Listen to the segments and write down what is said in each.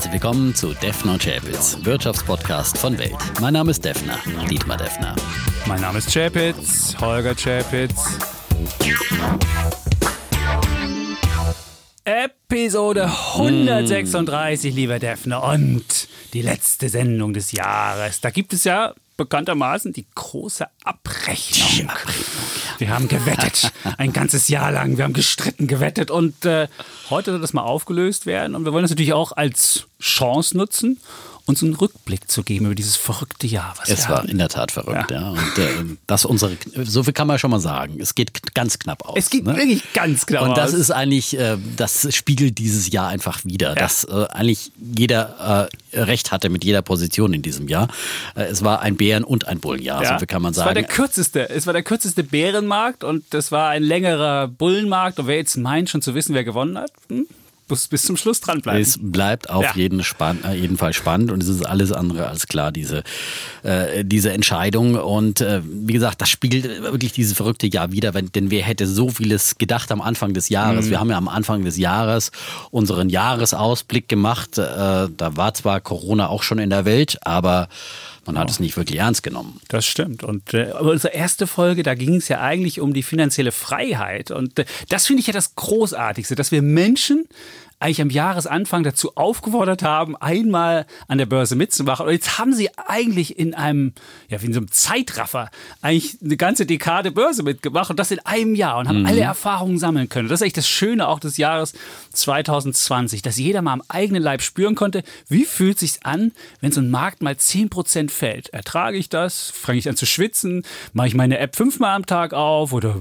Herzlich willkommen zu Defner und Chapitz, Wirtschaftspodcast von Welt. Mein Name ist Defner, Dietmar Defner. Mein Name ist Chapitz, Holger Chapitz. Episode 136, lieber Defner. Und die letzte Sendung des Jahres. Da gibt es ja bekanntermaßen die große Abrechnung. Wir haben gewettet, ein ganzes Jahr lang. Wir haben gestritten, gewettet und äh, heute soll das mal aufgelöst werden. Und wir wollen das natürlich auch als Chance nutzen uns einen Rückblick zu geben über dieses verrückte Jahr. Was es war hatten. in der Tat verrückt, ja. ja. Und äh, das unsere, so viel kann man schon mal sagen. Es geht ganz knapp aus. Es geht ne? wirklich ganz knapp aus. Und das aus. ist eigentlich, äh, das spiegelt dieses Jahr einfach wieder, ja. dass äh, eigentlich jeder äh, recht hatte mit jeder Position in diesem Jahr. Äh, es war ein Bären- und ein Bullenjahr, ja. so viel kann man sagen. Es war der kürzeste, es war der kürzeste Bärenmarkt und das war ein längerer Bullenmarkt. Und wer jetzt meint, schon zu wissen, wer gewonnen hat, hm? Muss bis zum Schluss dranbleiben. Es bleibt auf ja. jeden, spann äh, jeden, Fall spannend und es ist alles andere als klar, diese, äh, diese Entscheidung. Und äh, wie gesagt, das spiegelt wirklich dieses verrückte Jahr wieder, wenn, denn wer hätte so vieles gedacht am Anfang des Jahres. Mhm. Wir haben ja am Anfang des Jahres unseren Jahresausblick gemacht. Äh, da war zwar Corona auch schon in der Welt, aber man hat es nicht wirklich ernst genommen. Das stimmt. Und äh, aber unsere erste Folge, da ging es ja eigentlich um die finanzielle Freiheit. Und äh, das finde ich ja das Großartigste, dass wir Menschen eigentlich am Jahresanfang dazu aufgefordert haben, einmal an der Börse mitzumachen. Und jetzt haben sie eigentlich in einem, ja, wie in so einem Zeitraffer, eigentlich eine ganze Dekade Börse mitgemacht und das in einem Jahr und haben mhm. alle Erfahrungen sammeln können. Das ist eigentlich das Schöne auch des Jahres 2020, dass jeder mal am eigenen Leib spüren konnte, wie fühlt sich's an, wenn so ein Markt mal 10% fällt. Ertrage ich das? Fange ich an zu schwitzen? Mache ich meine App fünfmal am Tag auf oder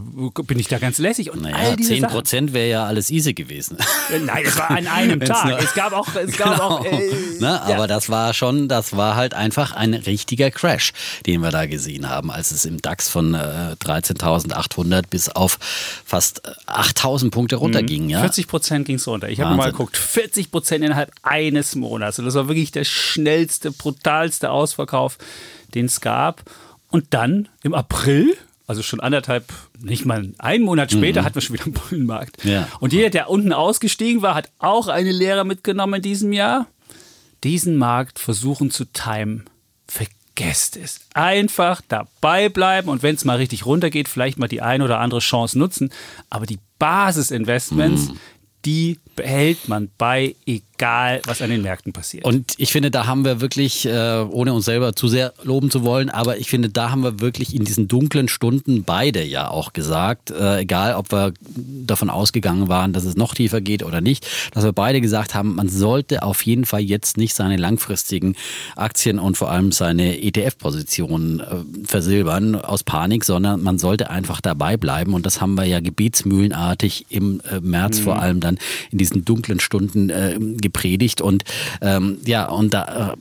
bin ich da ganz lässig? Und naja, all diese 10% wäre ja alles easy gewesen. Nein, es war an einem Tag. Es gab auch, es gab genau. auch. Äh, ne? Aber ja. das war schon, das war halt einfach ein richtiger Crash, den wir da gesehen haben, als es im DAX von äh, 13.800 bis auf fast 8.000 äh, Punkte runterging. Mhm. Ja? 40 Prozent ging es runter. Ich habe mal geguckt, 40 Prozent innerhalb eines Monats. Und das war wirklich der schnellste, brutalste Ausverkauf, den es gab. Und dann im April also schon anderthalb, nicht mal einen Monat später, mhm. hatten wir schon wieder einen Bullenmarkt. Ja. Und jeder, der unten ausgestiegen war, hat auch eine Lehre mitgenommen in diesem Jahr. Diesen Markt versuchen zu timen. Vergesst es. Einfach dabei bleiben und wenn es mal richtig runtergeht, vielleicht mal die eine oder andere Chance nutzen. Aber die Basisinvestments, mhm. die behält man bei, egal was an den Märkten passiert. Und ich finde, da haben wir wirklich, äh, ohne uns selber zu sehr loben zu wollen, aber ich finde, da haben wir wirklich in diesen dunklen Stunden beide ja auch gesagt, äh, egal ob wir davon ausgegangen waren, dass es noch tiefer geht oder nicht, dass wir beide gesagt haben, man sollte auf jeden Fall jetzt nicht seine langfristigen Aktien und vor allem seine ETF-Positionen äh, versilbern aus Panik, sondern man sollte einfach dabei bleiben. Und das haben wir ja gebetsmühlenartig im März mhm. vor allem dann in diesen diesen dunklen Stunden äh, gepredigt. Und ähm, ja, und da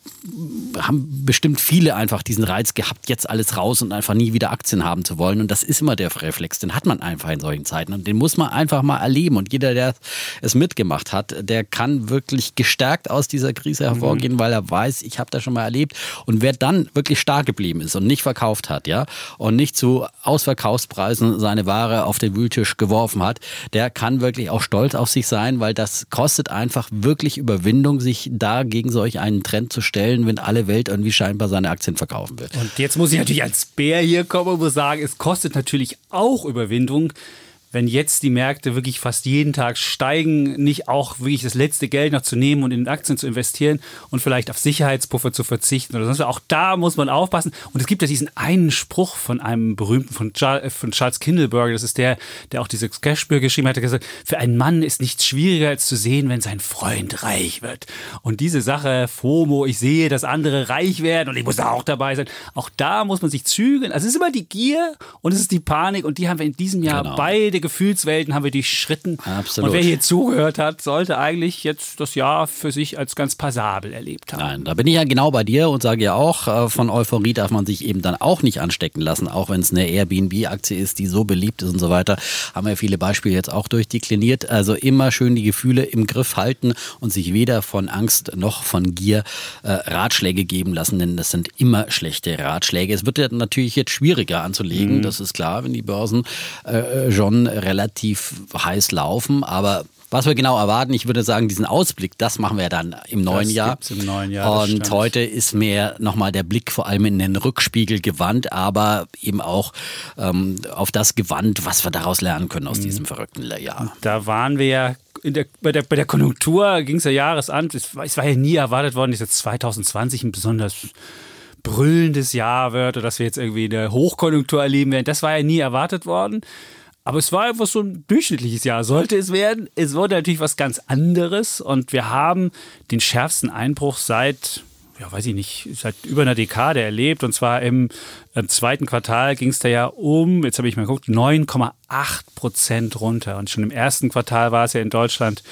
äh, haben bestimmt viele einfach diesen Reiz gehabt, jetzt alles raus und einfach nie wieder Aktien haben zu wollen. Und das ist immer der Reflex, den hat man einfach in solchen Zeiten. Und den muss man einfach mal erleben. Und jeder, der es mitgemacht hat, der kann wirklich gestärkt aus dieser Krise hervorgehen, mhm. weil er weiß, ich habe das schon mal erlebt. Und wer dann wirklich stark geblieben ist und nicht verkauft hat, ja, und nicht zu Ausverkaufspreisen seine Ware auf den Wühltisch geworfen hat, der kann wirklich auch stolz auf sich sein, weil das kostet einfach wirklich Überwindung, sich da gegen solch einen Trend zu stellen, wenn alle Welt irgendwie scheinbar seine Aktien verkaufen wird. Und jetzt muss ich natürlich als Bär hier kommen und sagen, es kostet natürlich auch Überwindung, wenn jetzt die Märkte wirklich fast jeden Tag steigen, nicht auch wirklich das letzte Geld noch zu nehmen und in Aktien zu investieren und vielleicht auf Sicherheitspuffer zu verzichten oder sonst Auch da muss man aufpassen. Und es gibt ja diesen einen Spruch von einem berühmten, von, äh, Charles Kindleberger, das ist der, der auch diese Cashbücher geschrieben hat, der gesagt, für einen Mann ist nichts schwieriger als zu sehen, wenn sein Freund reich wird. Und diese Sache, FOMO, ich sehe, dass andere reich werden und ich muss da auch dabei sein. Auch da muss man sich zügeln. Also es ist immer die Gier und es ist die Panik und die haben wir in diesem Jahr genau. beide beide Gefühlswelten haben wir durchschritten. Absolut. Und wer hier zugehört hat, sollte eigentlich jetzt das Jahr für sich als ganz passabel erlebt haben. Nein, da bin ich ja genau bei dir und sage ja auch, äh, von Euphorie darf man sich eben dann auch nicht anstecken lassen, auch wenn es eine Airbnb-Aktie ist, die so beliebt ist und so weiter. Haben wir viele Beispiele jetzt auch durchdekliniert. Also immer schön die Gefühle im Griff halten und sich weder von Angst noch von Gier äh, Ratschläge geben lassen, denn das sind immer schlechte Ratschläge. Es wird ja natürlich jetzt schwieriger anzulegen, mhm. das ist klar, wenn die Börsen äh, schon relativ heiß laufen, aber was wir genau erwarten, ich würde sagen, diesen Ausblick, das machen wir dann im neuen Das Jahr. gibt's im neuen Jahr, Und heute ist mehr nochmal der Blick vor allem in den Rückspiegel gewandt, aber eben auch ähm, auf das gewandt, was wir daraus lernen können Mhm. aus diesem verrückten Jahr. Da waren wir ja der, bei, der, bei der Konjunktur, ging es ja Jahresamt. Es, war- es war ja nie erwartet worden, dass jetzt 2020 ein besonders brüllendes Jahr wird oder dass wir jetzt irgendwie eine Hochkonjunktur erleben werden. Das war ja nie erwartet worden. Aber es war einfach so ein durchschnittliches Jahr. Sollte es werden, es wurde natürlich was ganz anderes und wir haben den schärfsten Einbruch seit, ja, weiß ich nicht, seit über einer Dekade erlebt. Und zwar im, im zweiten Quartal ging es da ja um, jetzt habe ich mal geguckt, 9,8 Prozent runter. Und schon im ersten Quartal war es ja in Deutschland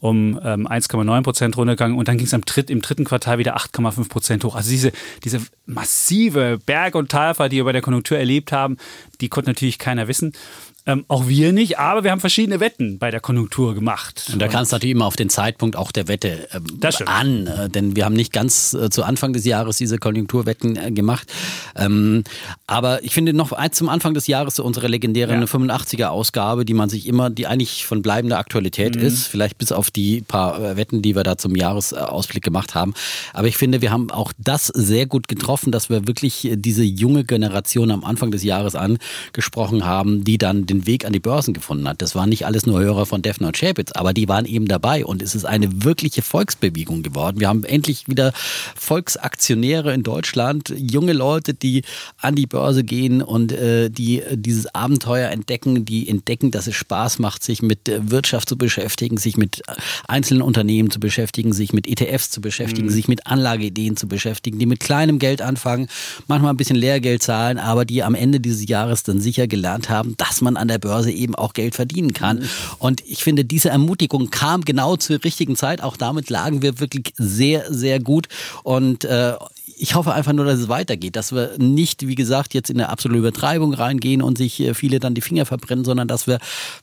um ähm, 1,9 Prozent runtergegangen und dann ging es dritt, im dritten Quartal wieder 8,5 Prozent hoch. Also diese, diese massive Berg- und Talfahrt, die wir bei der Konjunktur erlebt haben, die konnte natürlich keiner wissen. Ähm, auch wir nicht, aber wir haben verschiedene Wetten bei der Konjunktur gemacht. Und da kann es natürlich immer auf den Zeitpunkt auch der Wette stimmt. an, äh, denn wir haben nicht ganz äh, zu Anfang des Jahres diese Konjunkturwetten äh, gemacht. Ähm, aber ich finde noch zum Anfang des Jahres unsere legendäre Ja. 85er-Ausgabe, die man sich immer, die eigentlich von bleibender Aktualität Mhm. ist, vielleicht bis auf die paar äh, Wetten, die wir da zum Jahresausblick gemacht haben. Aber ich finde, wir haben auch das sehr gut getroffen, dass wir wirklich äh, diese junge Generation am Anfang des Jahres angesprochen haben, die dann den Weg an die Börsen gefunden hat. Das waren nicht alles nur Hörer von Defner und Schäpitz, aber die waren eben dabei und es ist eine wirkliche Volksbewegung geworden. Wir haben endlich wieder Volksaktionäre in Deutschland, junge Leute, die an die Börse gehen und äh, die dieses Abenteuer entdecken, die entdecken, dass es Spaß macht, sich mit Wirtschaft zu beschäftigen, sich mit einzelnen Unternehmen zu beschäftigen, sich mit ETFs zu beschäftigen, sich mit Anlageideen zu beschäftigen, die mit kleinem Geld anfangen, manchmal ein bisschen Lehrgeld zahlen, aber die am Ende dieses Jahres dann sicher gelernt haben, dass man an der Börse eben auch Geld verdienen kann. Und ich finde, diese Ermutigung kam genau zur richtigen Zeit. Auch damit lagen wir wirklich sehr, sehr gut. Und äh, ich hoffe einfach nur, dass es weitergeht, dass wir nicht, wie gesagt, jetzt in eine absolute Übertreibung reingehen und sich äh, viele dann die Finger verbrennen, sondern dass wir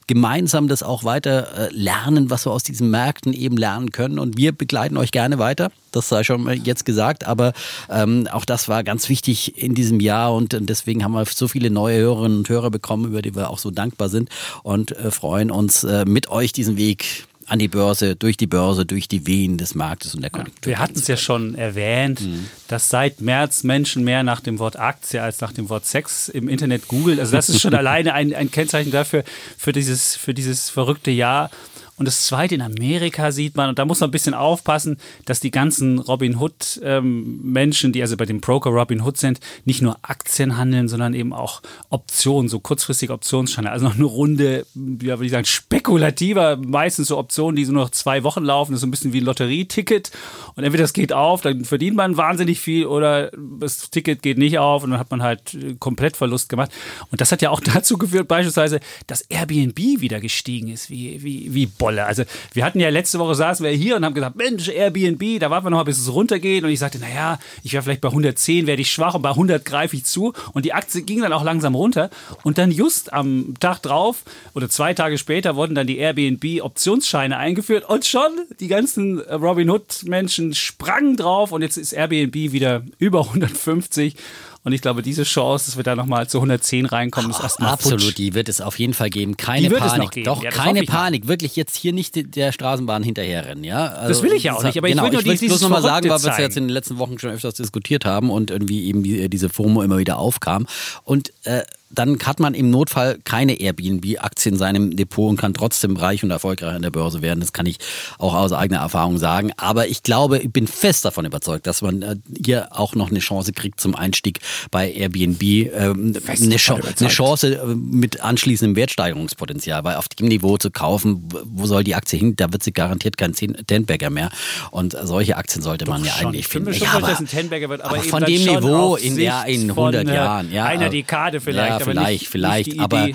gemeinsam das auch weiter äh, lernen, was wir aus diesen Märkten eben lernen können. Und wir begleiten euch gerne weiter. Das sei schon jetzt gesagt, aber ähm, auch das war ganz wichtig in diesem Jahr und, deswegen haben wir so viele neue Hörerinnen und Hörer bekommen, über die wir auch so dankbar sind und äh, freuen uns äh, mit euch diesen Weg an die Börse, durch die Börse, durch die Wehen des Marktes und der Konjunktur. Wir hatten es ja schon erwähnt, dass seit März Menschen mehr nach dem Wort Aktie als nach dem Wort Sex im Internet googeln. Also das ist schon alleine ein, ein Kennzeichen dafür, für dieses, für dieses verrückte Jahr. Und das zweite in Amerika sieht man, und da muss man ein bisschen aufpassen, dass die ganzen Robin Hood-Menschen, die also bei dem Broker Robin Hood sind, nicht nur Aktien handeln, sondern eben auch Optionen, so kurzfristige Optionsscheine. Also noch eine Runde, ja, würde ich sagen, spekulativer, meistens so Optionen, die so noch zwei Wochen laufen. Das ist so ein bisschen wie ein Lotterieticket. Und entweder das geht auf, dann verdient man wahnsinnig viel, oder das Ticket geht nicht auf und dann hat man halt äh, komplett Verlust gemacht. Und das hat ja auch dazu geführt, beispielsweise, dass Airbnb wieder gestiegen ist, wie, wie, wie Bolle. Also wir hatten ja letzte Woche saßen wir hier und haben gesagt, Mensch, Airbnb, da warten wir noch mal, bis es runtergeht. Und ich sagte, naja, ich wäre vielleicht bei 110, werde ich schwach und bei 100 greife ich zu. Und die Aktie ging dann auch langsam runter. Und dann just am Tag drauf oder zwei Tage später wurden dann die Airbnb-Optionsscheine eingeführt und schon die ganzen Robin Hood-Menschen sprangen drauf und jetzt ist Airbnb wieder über 150. Und ich glaube, diese Chance, dass wir da nochmal zu 110 reinkommen, ist erstmal Absolut, futsch. die wird es auf jeden Fall geben. Keine Panik. geben. Doch, Ja, keine ich. Panik. Wirklich jetzt hier nicht der Straßenbahn hinterherrennen. Ja? Also, Das will ich ja auch nicht, aber ich genau, will nur ich dieses bloß nochmal sagen, weil wir es jetzt in den letzten Wochen schon öfters diskutiert haben und irgendwie eben die, diese FOMO immer wieder aufkam. Und äh, dann hat man im Notfall keine Airbnb-Aktie in seinem Depot und kann trotzdem reich und erfolgreich an der Börse werden. Das kann ich auch aus eigener Erfahrung sagen. Aber ich glaube, ich bin fest davon überzeugt, dass man äh, hier auch noch eine Chance kriegt zum Einstieg bei Airbnb. Ähm, eine, Chance, eine Chance äh, mit anschließendem Wertsteigerungspotenzial, weil auf dem Niveau zu kaufen, wo soll die Aktie hin? Da wird sie garantiert kein Tenbagger mehr. Und solche Aktien sollte man ja Schon. eigentlich Ich bin finden. mir schon Ja, aber- dass ein Tenberger wird, aber, aber von dem Niveau in, ja, Sicht in von, 100 äh, Jahren. Ja, einer äh, Dekade vielleicht, Ja, aber vielleicht, nicht, vielleicht. Nicht aber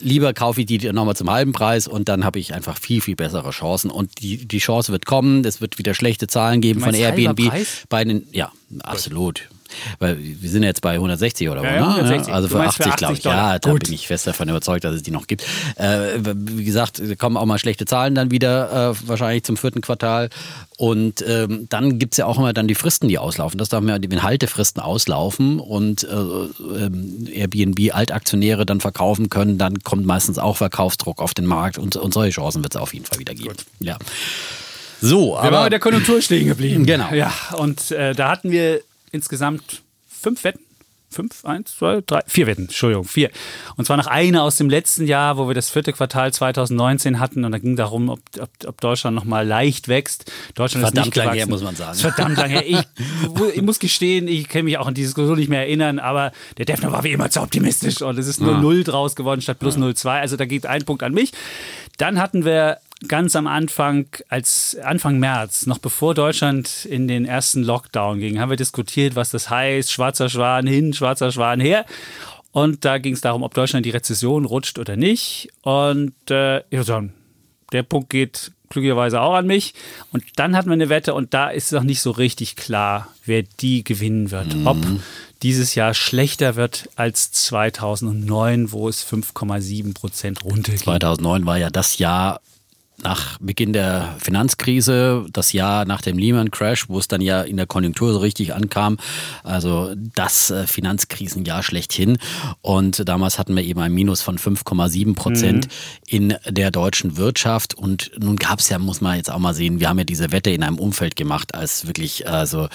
lieber kaufe ich die nochmal zum halben Preis und dann habe ich einfach viel, viel bessere Chancen. Und die, die Chance wird kommen. Es wird wieder schlechte Zahlen geben von Airbnb. Bei den, ja, absolut. Weil wir sind jetzt bei 160 oder Ja, wo, ne? 160. Also für meinst 80, für glaube ich. 80 Dollar. Ja, da Gut. bin ich fest davon überzeugt, dass es die noch gibt. Äh, wie gesagt, kommen auch mal schlechte Zahlen dann wieder, äh, wahrscheinlich zum vierten Quartal. Und ähm, dann gibt's ja auch immer dann die Fristen, die auslaufen. Das darf man ja, wenn Haltefristen auslaufen und äh, ähm, Airbnb Altaktionäre dann verkaufen können, dann kommt meistens auch Verkaufsdruck auf den Markt und, und solche Chancen wird es auf jeden Fall wieder geben. Ja. So, Wir waren aber bei der Konjunktur stehen geblieben. Genau. Ja, und äh, da hatten wir insgesamt fünf Wetten. Fünf, eins, zwei, drei, vier Wetten, Entschuldigung, vier. Und zwar noch eine aus dem letzten Jahr, wo wir das vierte Quartal 2019 hatten. Und da ging darum, ob, ob, ob Deutschland nochmal leicht wächst. Deutschland Verdammt ist nicht lang gewachsen. her, muss man sagen. Verdammt lang her. Ich, ich muss gestehen, ich kann mich auch an die Diskussion nicht mehr erinnern, aber der Defner war wie immer zu optimistisch. Und es ist nur null draus geworden statt plus 0,2. Also da geht ein Punkt an mich. Dann hatten wir ganz am Anfang, als Anfang März, noch bevor Deutschland in den ersten Lockdown ging, haben wir diskutiert, was das heißt. Schwarzer Schwan hin, schwarzer Schwan her. Und da ging es darum, ob Deutschland die Rezession rutscht oder nicht. Und äh, ja, dann, der Punkt geht glücklicherweise auch an mich. Und dann hatten wir eine Wette und da ist noch nicht so richtig klar, wer die gewinnen wird. Ob dieses Jahr schlechter wird als 2009, wo es 5,7 Prozent runterging. 2009 war ja das Jahr nach Beginn der Finanzkrise, das Jahr nach dem Lehman Crash, wo es dann ja in der Konjunktur so richtig ankam. Also das äh, Finanzkrisenjahr schlechthin. Und damals hatten wir eben ein Minus von 5,7 Prozent in der deutschen Wirtschaft. Und nun gab es ja, muss man jetzt auch mal sehen, wir haben ja diese Wette in einem Umfeld gemacht, als wirklich also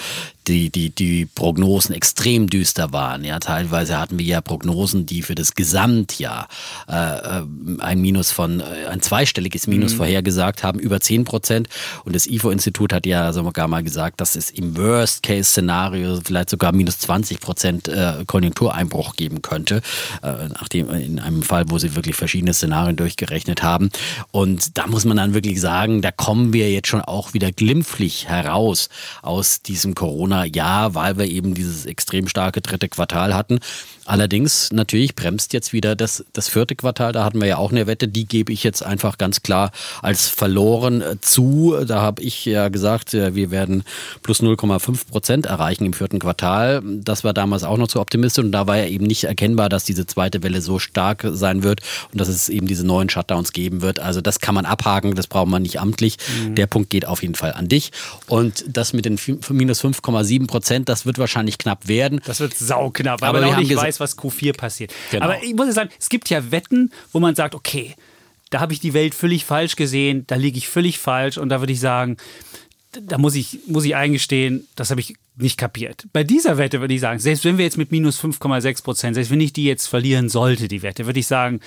die, die, die Prognosen extrem düster waren. Ja, teilweise hatten wir ja Prognosen, die für das Gesamtjahr äh, äh, ein Minus von, äh, ein zweistelliges Minus vorhergesagt haben, über 10 Prozent. Und das IFO-Institut hat ja sogar mal gesagt, dass es im Worst-Case-Szenario vielleicht sogar minus 20 Prozent äh, Konjunktureinbruch geben könnte, äh, nachdem in einem Fall, wo sie wirklich verschiedene Szenarien durchgerechnet haben. Und da muss man dann wirklich sagen, da kommen wir jetzt schon auch wieder glimpflich heraus aus diesem Corona-Jahr, weil wir eben dieses extrem starke dritte Quartal hatten. Allerdings, natürlich bremst jetzt wieder das, das vierte Quartal. Da hatten wir ja auch eine Wette, die gebe ich jetzt einfach ganz klar als verloren äh, zu. Da habe ich ja gesagt, äh, wir werden plus 0,5 Prozent erreichen im vierten Quartal. Das war damals auch noch zu optimistisch und da war ja eben nicht erkennbar, dass diese zweite Welle so stark sein wird und dass es eben diese neuen Shutdowns geben wird. Also das kann man abhaken, das braucht man nicht amtlich. Der Punkt geht auf jeden Fall an dich. Und das mit den minus 5,7 Prozent, das wird wahrscheinlich knapp werden. Das wird sauknapp, Aber wir haben nicht gesa- weiß, was Q4 passiert. Genau. Aber ich muss sagen, es gibt ja Wetten, wo man sagt, okay, da habe ich die Welt völlig falsch gesehen, da liege ich völlig falsch und da würde ich sagen, da muss ich, muss ich eingestehen, das habe ich nicht kapiert. Bei dieser Wette würde ich sagen, selbst wenn wir jetzt mit minus 5,6 Prozent, selbst wenn ich die jetzt verlieren sollte, die Wette, würde ich sagen,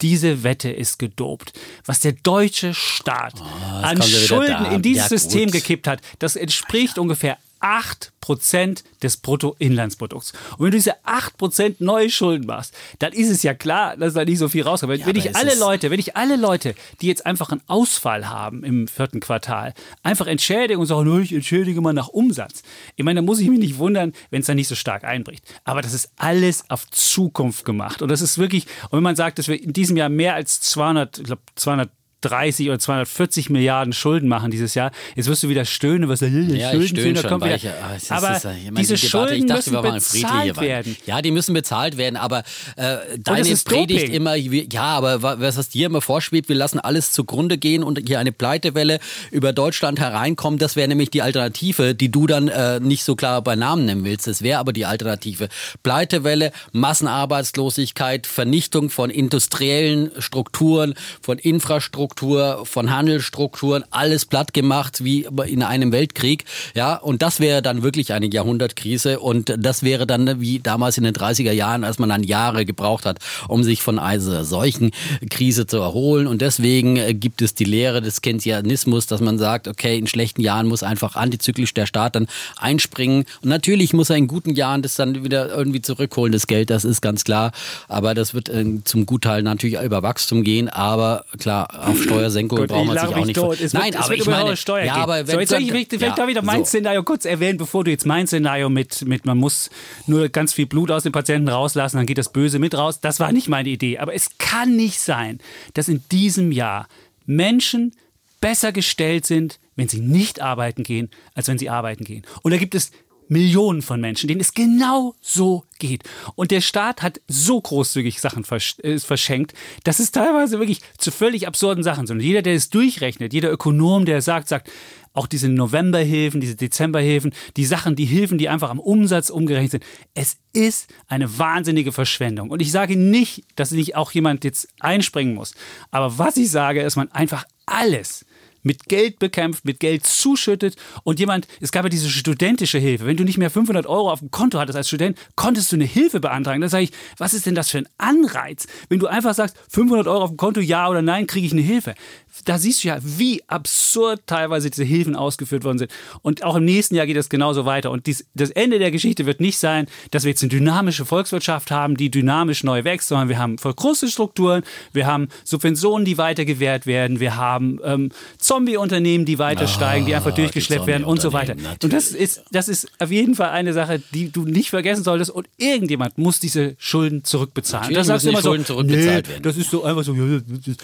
diese Wette ist gedopt. Was der deutsche Staat an ja wieder Schulden in dieses Ja. System gekippt hat, das entspricht ungefähr 8% des Bruttoinlandsprodukts. Und wenn du diese 8% neue Schulden machst, dann ist es ja klar, dass da nicht so viel rauskommt. Wenn, wenn ich alle Leute, wenn ich alle Leute, die jetzt einfach einen Ausfall haben im vierten Quartal, einfach entschädige und sage, "Nö, ich entschädige mal nach Umsatz. Ich meine, da muss ich mich nicht wundern, wenn es dann nicht so stark einbricht. Aber das ist alles auf Zukunft gemacht. Und das ist wirklich, und wenn man sagt, dass wir in diesem Jahr mehr als 200, ich glaube 200 30 oder 240 Milliarden Schulden machen dieses Jahr. Jetzt wirst du wieder stöhnen, was Ja, ich Schulden stöhne da schon, kommt wieder. ich, ah, es ist- aber ist- ich meine, diese die Debatte, Schulden ich dachte, müssen wir waren friedlich bezahlt werden. Ja, die müssen bezahlt werden, aber äh, deine ist Predigt Doping. immer, ja, aber wa- was das dir immer vorschwebt, wir lassen alles zugrunde gehen und hier eine Pleitewelle über Deutschland hereinkommt, das wäre nämlich die Alternative, die du dann äh, nicht so klar bei Namen nennen willst. Das wäre aber die Alternative. Pleitewelle, Massenarbeitslosigkeit, Vernichtung von industriellen Strukturen, von Infrastruktur, von Handelsstrukturen, alles platt gemacht wie in einem Weltkrieg. Ja, und das wäre dann wirklich eine Jahrhundertkrise und das wäre dann wie damals in den 30er Jahren, als man dann Jahre gebraucht hat, um sich von einer solchen Krise zu erholen. Und deswegen äh, gibt es die Lehre des Keynesianismus, dass man sagt, okay, in schlechten Jahren muss einfach antizyklisch der Staat dann einspringen. Und natürlich muss er in guten Jahren das dann wieder irgendwie zurückholen, das Geld, das ist ganz klar. Aber das wird äh, zum Gutteil natürlich über Wachstum gehen. Aber klar, auf Steuersenkung Gut, braucht ich man sich auch nicht. tot. Es wird, Nein, es aber wird ich meine, Steuer ja, gehen. aber so, wenn jetzt soll ich vielleicht, ja, auch wieder mein so. Szenario kurz erwähnen, bevor du jetzt mein Szenario mit, mit man muss nur ganz viel Blut aus dem Patienten rauslassen, dann geht das Böse mit raus. Das war nicht meine Idee. Aber es kann nicht sein, dass in diesem Jahr Menschen besser gestellt sind, wenn sie nicht arbeiten gehen, als wenn sie arbeiten gehen. Und da gibt es Millionen von Menschen, denen es genau so geht. Und der Staat hat so großzügig Sachen versch äh, verschenkt, dass es teilweise wirklich zu völlig absurden Sachen sind. Und jeder, der es durchrechnet, jeder Ökonom, der sagt, sagt, auch diese Novemberhilfen, diese Dezemberhilfen, die Sachen, die Hilfen, die einfach am Umsatz umgerechnet sind. Es ist eine wahnsinnige Verschwendung. Und ich sage nicht, dass nicht auch jemand jetzt einspringen muss. Aber was ich sage, ist man einfach alles mit Geld bekämpft, mit Geld zuschüttet und jemand, es gab ja diese studentische Hilfe. Wenn du nicht mehr 500 Euro auf dem Konto hattest als Student, konntest du eine Hilfe beantragen. Da sage ich, was ist denn das für ein Anreiz? Wenn du einfach sagst, 500 Euro auf dem Konto, ja oder nein, kriege ich eine Hilfe da siehst du ja, wie absurd teilweise diese Hilfen ausgeführt worden sind. Und auch im nächsten Jahr geht es genauso weiter. Und dies, das Ende der Geschichte wird nicht sein, dass wir jetzt eine dynamische Volkswirtschaft haben, die dynamisch neu wächst, sondern wir haben verkruste Strukturen, wir haben Subventionen, die weiter gewährt werden, wir haben ähm, Zombie-Unternehmen, die weiter steigen, die einfach durchgeschleppt die werden und so weiter. Natürlich. Und das ist, das ist auf jeden Fall eine Sache, die du nicht vergessen solltest. Und irgendjemand muss diese Schulden zurückbezahlen. Natürlich das sagst du immer Schulden so, zurückbezahlt nee, werden. Das ist so einfach so,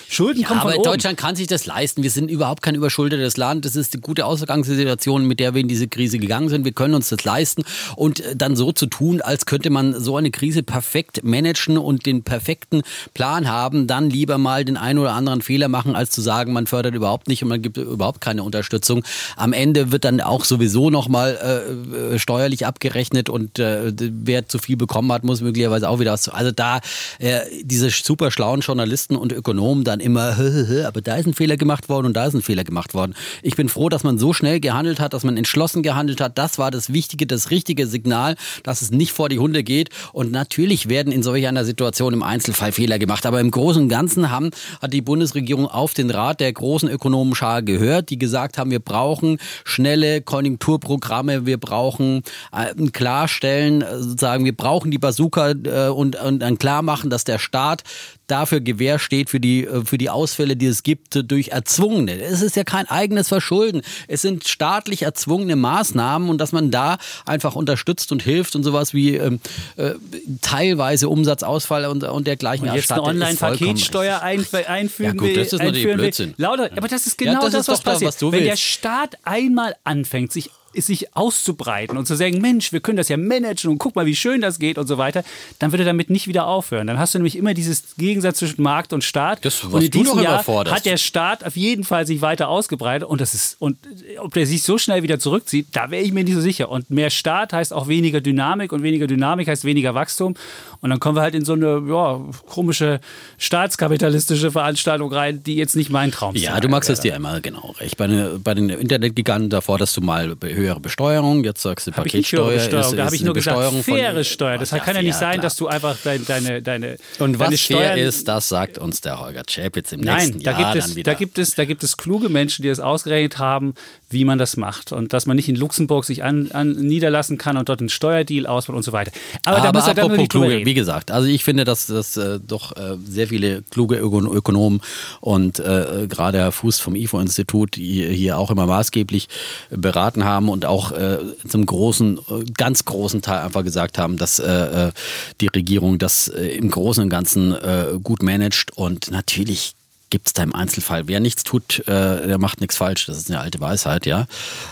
Schulden ja, kommen aber von oben. Deutschland kann sich das leisten. Wir sind überhaupt kein überschuldetes Land. Das ist eine gute Ausgangssituation, mit der wir in diese Krise gegangen sind. Wir können uns das leisten. Und äh, dann so zu tun, als könnte man so eine Krise perfekt managen und den perfekten Plan haben, dann lieber mal den einen oder anderen Fehler machen, als zu sagen, man fördert überhaupt nicht und man gibt überhaupt keine Unterstützung. Am Ende wird dann auch sowieso nochmal äh, äh, steuerlich abgerechnet und äh, wer zu viel bekommen hat, muss möglicherweise auch wieder was. Also da äh, diese super schlauen Journalisten und Ökonomen dann immer, aber da ist ein Fehler gemacht worden und da ist ein Fehler gemacht worden. Ich bin froh, dass man so schnell gehandelt hat, dass man entschlossen gehandelt hat. Das war das wichtige, das richtige Signal, dass es nicht vor die Hunde geht. Und natürlich werden in solch einer Situation im Einzelfall Fehler gemacht. Aber im Großen und Ganzen haben, hat die Bundesregierung auf den Rat der großen Ökonomenschar gehört, die gesagt haben, wir brauchen schnelle Konjunkturprogramme, wir brauchen äh, ein Klarstellen, äh, sozusagen, wir brauchen die Bazooka äh, und, und ein Klarmachen, dass der Staat dafür Gewähr steht für die, äh, für die Ausfälle, die es gibt durch erzwungene. Es ist ja kein eigenes Verschulden. Es sind staatlich erzwungene Maßnahmen und dass man da einfach unterstützt und hilft und sowas wie ähm, äh, teilweise Umsatzausfall und, und dergleichen. Und jetzt eine Online-Paketsteuer einfügen ja, gut, das ist natürlich Blödsinn. Lauter, aber das ist genau ja, das, das, was passiert. Was Wenn der Staat einmal anfängt, sich sich auszubreiten und zu sagen, Mensch, wir können das ja managen und guck mal, wie schön das geht und so weiter, dann würde damit nicht wieder aufhören. Dann hast du nämlich immer dieses Gegensatz zwischen Markt und Staat. Das, was und in diesem Jahr hat der Staat auf jeden Fall sich weiter ausgebreitet und das ist und ob der sich so schnell wieder zurückzieht, da wäre ich mir nicht so sicher. Und mehr Staat heißt auch weniger Dynamik und weniger Dynamik heißt weniger Wachstum und dann kommen wir halt in so eine ja, komische staatskapitalistische Veranstaltung rein, die jetzt nicht mein Traum ist. Ja, du magst es dir immer genau recht. Bei, den, bei den Internetgiganten davor, dass du mal höhere Besteuerung, jetzt sagst du Paketsteuer. Ist, ist da habe ich nur gesagt, faire Steuer. Das ja, kann ja nicht sein, klar. dass du einfach deine, deine, deine Und was deine fair ist, das sagt uns der Holger Chapitz im Nein, nächsten da Jahr gibt es, Da gibt, es, da gibt es kluge Menschen, die das ausgerechnet haben, wie man das macht. Und dass man nicht in Luxemburg sich an, an niederlassen kann und dort einen Steuerdeal ausbaut und so weiter. Aber, Aber da muss er dann kluge, wie gesagt, also ich finde, dass, dass äh, doch äh, sehr viele kluge Ökonomen und äh, gerade Herr Fuß vom IFO-Institut hier, hier auch immer maßgeblich beraten haben und auch äh, zum großen, ganz großen Teil einfach gesagt haben, dass äh, äh die Regierung das äh, im Großen und Ganzen äh, gut managt und natürlich gibt es da im Einzelfall. Wer nichts tut, äh, der macht nichts falsch. Das ist eine alte Weisheit, ja.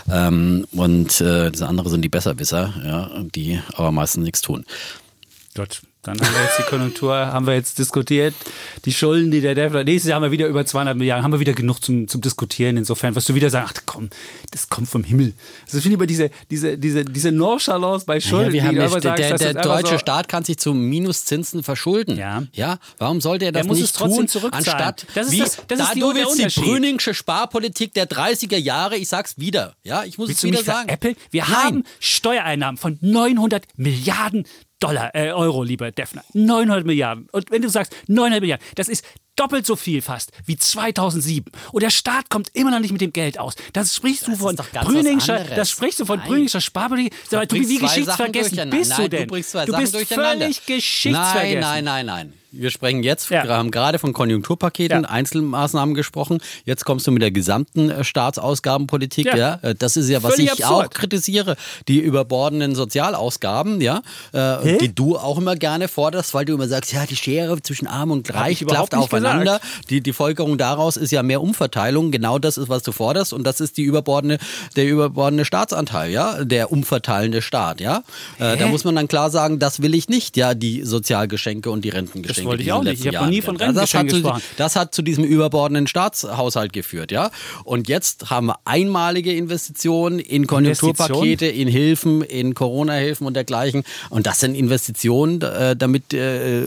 Ähm, und äh, das andere sind die Besserwisser, ja, die aber meistens nichts tun. Gott, dann haben wir jetzt die Konjunktur, haben wir jetzt diskutiert. Die Schulden, die der Devil. Nächstes Jahr haben wir wieder über 200 Milliarden, haben wir wieder genug zum, zum Diskutieren. Insofern, was du wieder sagst, ach komm, das kommt vom Himmel. Also ich finde immer diese, diese, diese, diese Nonchalance bei Schulden. Ja, wir haben nicht, sagst, der, der deutsche so Staat kann sich zu Minuszinsen verschulden. Ja. ja? Warum sollte er das er muss nicht es trotzdem tun? Zurückzahlen. Anstatt, das ist, wie, das, das da die, du willst die Brüningsche Sparpolitik der 30er Jahre, ich sag's wieder. Ja, ich muss Willst es wieder sagen. Apple? Wir Nein. haben Steuereinnahmen von 900 Milliarden Dollar, äh, Euro, lieber Defner. 900 Milliarden. Und wenn du sagst 900 Milliarden, das ist doppelt so viel fast wie 2007. Und der Staat kommt immer noch nicht mit dem Geld aus. Das sprichst das du von Brüningscher, das sprichst du von Brüningscher Sparpolitik. Du, wie geschichtsvergessen bist nein, du denn? Du, bist du bist völlig geschichtsvergessen. Nein, nein, nein, nein. Wir sprechen jetzt, Ja. wir haben gerade von Konjunkturpaketen, Ja. Einzelmaßnahmen gesprochen. Jetzt kommst du mit der gesamten äh, Staatsausgabenpolitik. Ja. Ja. Äh, Das ist ja, was Völlig ich absurd. auch kritisiere. Die überbordenden Sozialausgaben, ja, äh, die du auch immer gerne forderst, weil du immer sagst, ja, die Schere zwischen Arm und Reich klafft aufeinander. Die, die Folgerung daraus ist ja mehr Umverteilung. Genau das ist, was du forderst. Und das ist die überbordene, der überbordene Staatsanteil, ja, der umverteilende Staat, ja. Da muss man dann klar sagen, das will ich nicht, ja, die Sozialgeschenke und die Rentengeschenke. Wollte ich auch nicht. Ich habe noch nie von Rentengeschenken zu, gesprochen. das hat zu diesem überbordenden Staatshaushalt geführt, ja. Und jetzt haben wir einmalige Investitionen in Konjunkturpakete, in Hilfen, in Corona-Hilfen und dergleichen. Und das sind Investitionen, äh, damit äh,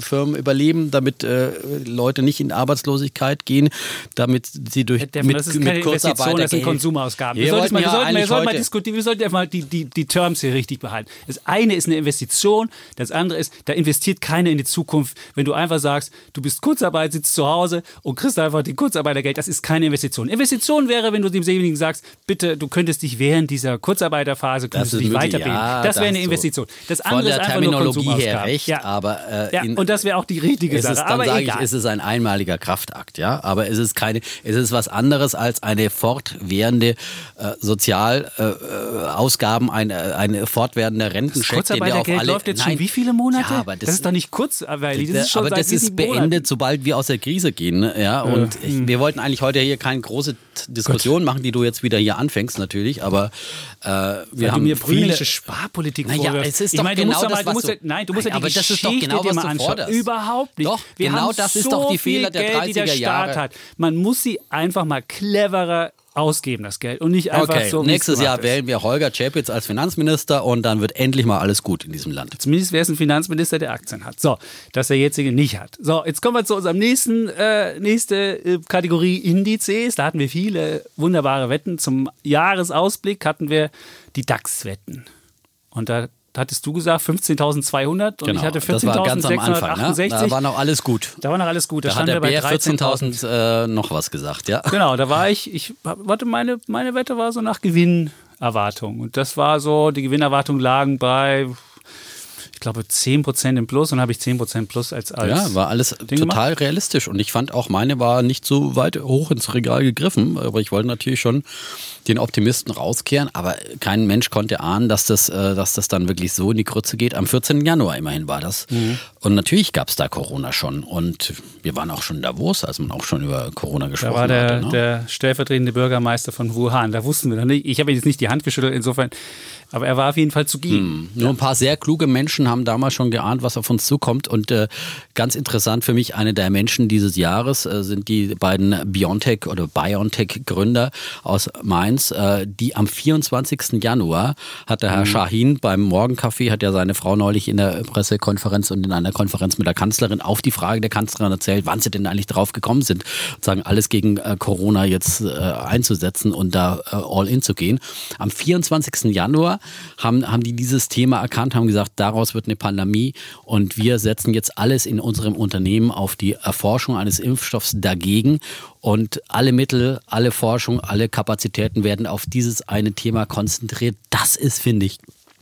Firmen überleben, damit äh, Leute nicht in Arbeitslosigkeit gehen, damit sie durch Herr Deffen, das ist keine Investition, das sind Konsumausgaben. Wir Wir sollten, mal, wir sollten, wir sollten mal diskutieren, wir sollten einfach mal die, die, die Terms hier richtig behalten. Das eine ist eine Investition, das andere ist, da investiert keiner in die Zukunft. Wenn du einfach sagst, du bist Kurzarbeit, sitzt zu Hause und kriegst einfach die Kurzarbeitergeld, das ist keine Investition. Investition wäre, wenn du demjenigen sagst, bitte, du könntest dich während dieser Kurzarbeiterphase könntest du dich möglich. weiterbilden. Ja, das da wäre eine Investition. Das Von andere der ist einfach nur Terminologie her Konsumausgaben. recht, ja. aber äh, ja, in- und das wäre auch die richtige Sache. ist, dann sage ich, es ist ein einmaliger Kraftakt, ja. Aber es ist keine, es ist was anderes als eine fortwährende äh, Sozialausgaben, ein, äh, ein fortwährender Rentencheck, den der auf Kurzarbeitergeld alle. läuft jetzt Nein. schon wie viele Monate? Ja, aber das, das ist doch nicht kurzweilig. Das ist aber das ist beendet, Monaten? sobald wir aus der Krise gehen. ne? Ja, und ich, wir wollten eigentlich heute hier keine große Diskussion machen, die du jetzt wieder hier anfängst, natürlich. Aber äh, wir Weil haben mir viele, Sparpolitik Naja, es ist ich doch meine, genau das, mal, du was musst, du- ja- nein, du musst Nein, ja die aber das ist doch Geschichte genau, was du anschauen. forderst. Überhaupt nicht. Doch, Wir genau das ist so doch die Fehler der Geld, die der 30er Staat Jahre. hat. Man muss sie einfach mal cleverer ausgeben, das Geld. Und nicht einfach Okay, so. nächstes Jahr ist. wählen wir Holger Czapitz als Finanzminister und dann wird endlich mal alles gut in diesem Land. Zumindest wäre es ein Finanzminister, der Aktien hat. So, dass der jetzige nicht hat. So, jetzt kommen wir zu unserem nächsten, äh, nächste äh, Kategorie Indizes. Da hatten wir viele wunderbare Wetten. Zum Jahresausblick hatten wir die DAX-Wetten. Und da hattest du gesagt 15.200 und ich hatte Genau, ganz am Anfang. Ne? 14.668. Da war noch alles gut. Da war noch alles gut. Da, Da hat der Bär 13.000. 14.000 äh, noch was gesagt, ja. Genau, da war ich, ich warte, meine, meine Wette war so nach Gewinnerwartung. Und das war so, die Gewinnerwartungen lagen bei, ich glaube, 10% im Plus und habe ich 10% plus als, als Ja, war alles Ding total realistisch. Und ich fand auch, meine war nicht so weit hoch ins Regal gegriffen. Aber ich wollte natürlich schon den Optimisten rauskehren. Aber kein Mensch konnte ahnen, dass das, äh, dass das dann wirklich so in die Krütze geht. Am 14. Januar immerhin war das. Mhm. Und natürlich gab es da Corona schon. Und wir waren auch schon in Davos, als man auch schon über Corona gesprochen Da war der, hatte. Ne? der stellvertretende Bürgermeister von Wuhan. Da wussten wir noch nicht. Ich habe jetzt nicht die Hand geschüttelt, insofern. Aber er war auf jeden Fall zugegen. Nur ein paar sehr kluge Menschen haben damals schon geahnt, was auf uns zukommt. Und äh, ganz interessant für mich, eine der Menschen dieses Jahres äh, sind die beiden Biontech oder BioNTech-Gründer aus Mainz, äh, die am 24. Januar hat der Herr Shahin beim Morgencafé, hat ja seine Frau neulich in der Pressekonferenz und in einer Konferenz mit der Kanzlerin auf die Frage der Kanzlerin erzählt, wann sie denn eigentlich drauf gekommen sind, sozusagen alles gegen äh, Corona jetzt äh, einzusetzen und da äh, all in zu gehen. Am 24. Januar haben, haben die dieses Thema erkannt, haben gesagt, daraus wird eine Pandemie und wir setzen jetzt alles in unserem Unternehmen auf die Erforschung eines Impfstoffs dagegen und alle Mittel, alle Forschung, alle Kapazitäten werden auf dieses eine Thema konzentriert. Das ist, finde ich,